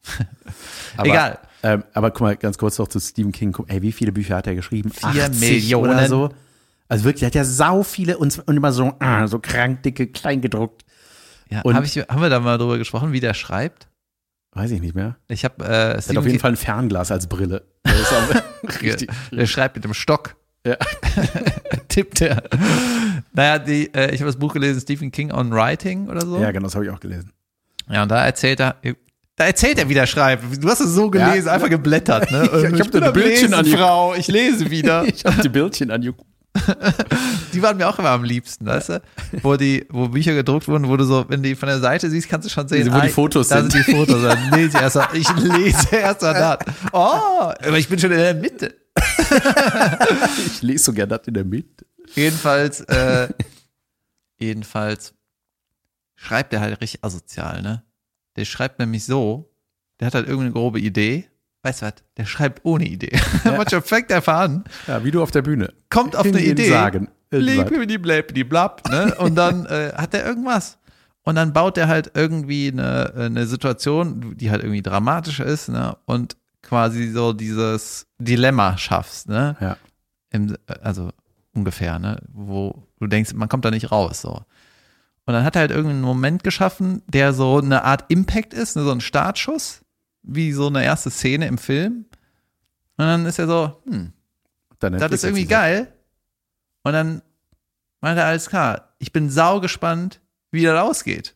[laughs] Aber, Egal. Ähm, aber guck mal, ganz kurz noch zu Stephen King. Ey, wie viele Bücher hat er geschrieben? Vier 80 Millionen. oder so. Also wirklich, der hat ja sau viele und, und immer so, ah, so krank, dicke, klein gedruckt. Ja, Und- hab ich, haben wir da mal drüber gesprochen, wie der schreibt? Weiß ich nicht mehr. Ich habe äh, Er hat auf jeden Fall ein Fernglas als Brille. [laughs] Richtig. Der schreibt mit dem Stock. Ja. [laughs] Tippt er. Naja, die, äh, ich habe das Buch gelesen, Stephen King on Writing oder so. Ja, genau, das habe ich auch gelesen. Ja, und da erzählt er, da erzählt er, wie der schreibt. Du hast es so gelesen, Ja. einfach geblättert, ne? Ich- [laughs] ich hab bin da am Bildchen Lesen, ange- Frau, ich lese wieder. Ich habe die Bildchen angeguckt. Die waren mir auch immer am liebsten, weißt du? Wo die, wo Bücher gedruckt wurden, wo du so, wenn du die von der Seite siehst, kannst du schon sehen, Wo die ah, Fotos da sind. die Fotos. Dann lese ich erst mal, ich lese erst mal das. Oh, aber ich bin schon in der Mitte. Ich lese sogar das in der Mitte. Jedenfalls, äh, jedenfalls schreibt er halt richtig asozial, ne? Der schreibt nämlich so, der hat halt irgendeine grobe Idee. Weißt du was? Der schreibt ohne Idee. [laughs] Manchmal fängt er an, Ja, wie du auf der Bühne. kommt auf eine Hingehen, Idee. Sagen. Blabidi blab, ne? Und dann äh, hat er irgendwas. Und dann baut er halt irgendwie eine, eine Situation, die halt irgendwie dramatisch ist, ne? Und quasi so dieses Dilemma schaffst, ne? Ja. Im, also ungefähr, ne? Wo du denkst, man kommt da nicht raus, so. Und dann hat er halt irgendeinen Moment geschaffen, der so eine Art Impact ist, ne? so ein Startschuss, wie so eine erste Szene im Film. Und dann ist er so, hm, Dann das ist irgendwie geil. Und dann meinte er, alles klar, ich bin sau gespannt, wie das ausgeht.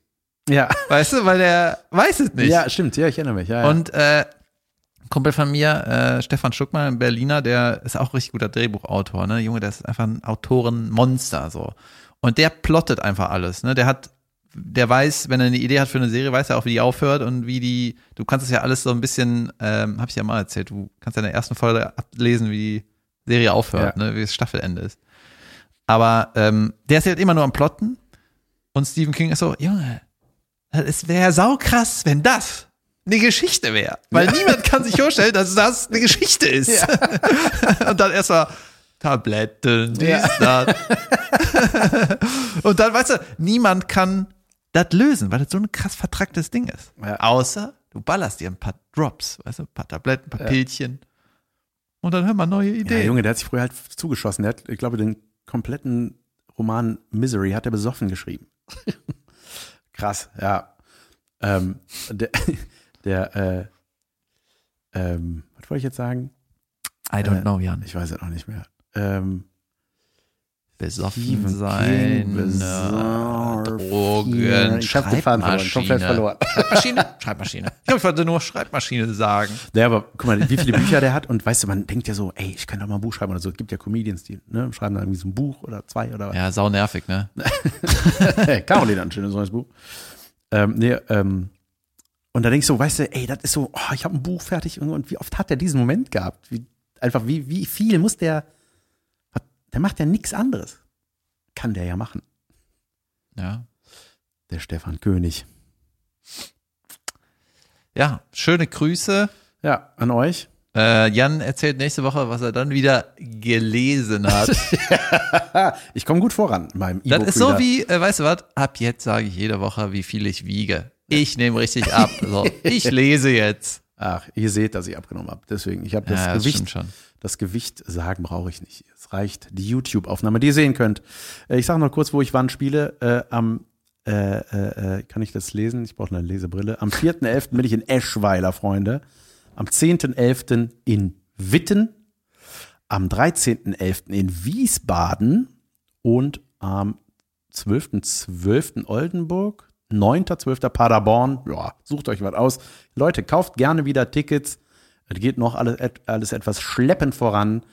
Ja. Weißt du, weil der weiß es nicht. ja, stimmt. Ja, ich erinnere mich. Ja, ja. Und äh, ein Kumpel von mir, äh, Stefan Schuckmann, ein Berliner, der ist auch richtig guter Drehbuchautor, ne? Junge, der ist einfach ein Autorenmonster, so. Und der plottet einfach alles, ne? Der hat, der weiß, wenn er eine Idee hat für eine Serie, weiß er auch, wie die aufhört und wie die, du kannst es ja alles so ein bisschen, ähm, hab ich ja mal erzählt, du kannst ja in der ersten Folge ablesen, wie die Serie aufhört, Ja. ne? Wie das Staffelende ist. Aber ähm, der ist halt immer nur am Plotten und Stephen King ist so, Junge, es wäre saukrass, wenn das eine Geschichte wäre. Weil niemand kann sich vorstellen, dass das eine Geschichte ist. [laughs] und dann erstmal Tabletten, dies, Ja. das. [laughs] und dann, weißt du, niemand kann das lösen, weil das so ein krass vertracktes Ding ist. Ja. Außer du ballerst dir ein paar Drops, weißt du, ein paar Tabletten, ein paar Ja. Pilzchen. Und dann hören wir neue Ja, Ideen. Junge, der hat sich früher halt zugeschossen. Der hat, ich glaube, den kompletten Roman Misery hat er besoffen geschrieben. [laughs] Krass, ja. Ähm, der, [laughs] der, äh, ähm, was wollte ich jetzt sagen? I don't Äh, know, Jan. Ich weiß es auch nicht mehr. Ähm, Besoffen sein, Besoffen. Drogen, Ich hab den Faden verloren, komplett verloren. Schreibmaschine, Schreibmaschine. Ich ich wollte nur Schreibmaschine sagen. Ja, aber guck mal, wie viele Bücher der hat und weißt du, man denkt ja so, ey, ich kann doch mal ein Buch schreiben oder so. Es gibt ja Comedians, die ne, schreiben dann irgendwie so ein Buch oder zwei oder was. Ja, sau nervig, ne? hey, [laughs] Caroline hat ein schönes neues Buch. Ähm, nee, ähm, und da denkst du, weißt du, ey, das ist so, oh, ich habe ein Buch fertig und, und wie oft hat der diesen Moment gehabt? Wie, einfach, wie, wie viel muss der, der macht ja nichts anderes. Kann der ja machen. Ja. Der Stefan König. Ja, schöne Grüße. Ja, an euch. Äh, Jan erzählt nächste Woche, was er dann wieder gelesen hat. [laughs] Ich komme gut voran in meinem Das ist so wie, äh, weißt du was? Ab jetzt sage ich jede Woche, wie viel ich wiege. Ich nehme richtig ab. So, [laughs] ich lese jetzt. Ach, ihr seht, dass ich abgenommen habe. Deswegen, ich habe das ja, das Gewicht. Das Gewicht sagen brauche ich nicht. Es reicht die YouTube-Aufnahme, die ihr sehen könnt. Äh, Ich sage noch kurz, wo ich wann spiele. Äh, am äh, äh, äh, kann ich das lesen? Ich brauche eine Lesebrille. Am 4.11. bin ich in Eschweiler, Freunde. Am 10.11. in Witten. Am 13.11. in Wiesbaden. Und am 12.12. Oldenburg. 9.12. Paderborn. Ja, sucht euch was aus. Leute, kauft gerne wieder Tickets. Es geht noch alles, alles etwas schleppend voran.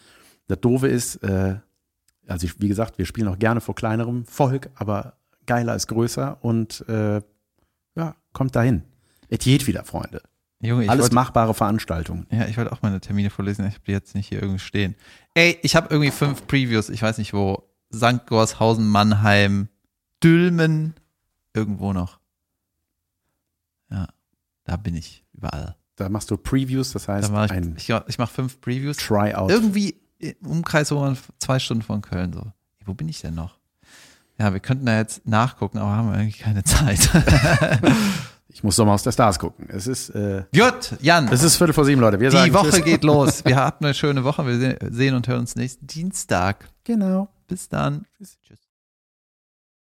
Das Doofe ist, äh, also ich, wie gesagt, wir spielen auch gerne vor kleinerem Volk, aber geiler ist größer und äh, ja, kommt dahin. Es geht wieder, Freunde. Junge, Alles wollte, machbare Veranstaltungen. ja, ich wollte auch meine Termine vorlesen. Ich habe die jetzt nicht hier irgendwie stehen. Ey, ich habe irgendwie fünf Previews. Ich weiß nicht wo. St. Gorshausen, Mannheim, Dülmen, irgendwo noch. Ja, da bin ich überall. Da machst du Previews, das heißt Da mach ich, ich, ich mache fünf Previews. Tryout. Irgendwie im Umkreis, man zwei Stunden von Köln so. Wo bin ich denn noch? Ja, wir könnten da jetzt nachgucken, aber haben irgendwie keine Zeit. [laughs] Ich muss Sommer aus der Stars gucken. Es ist, äh, Jut, Jan, es ist Viertel vor sieben, Leute. Wir die Woche Tschüss. geht los. Wir [laughs] hatten eine schöne Woche. Wir se- sehen und hören uns nächsten Dienstag. Genau. Bis dann. Tschüss.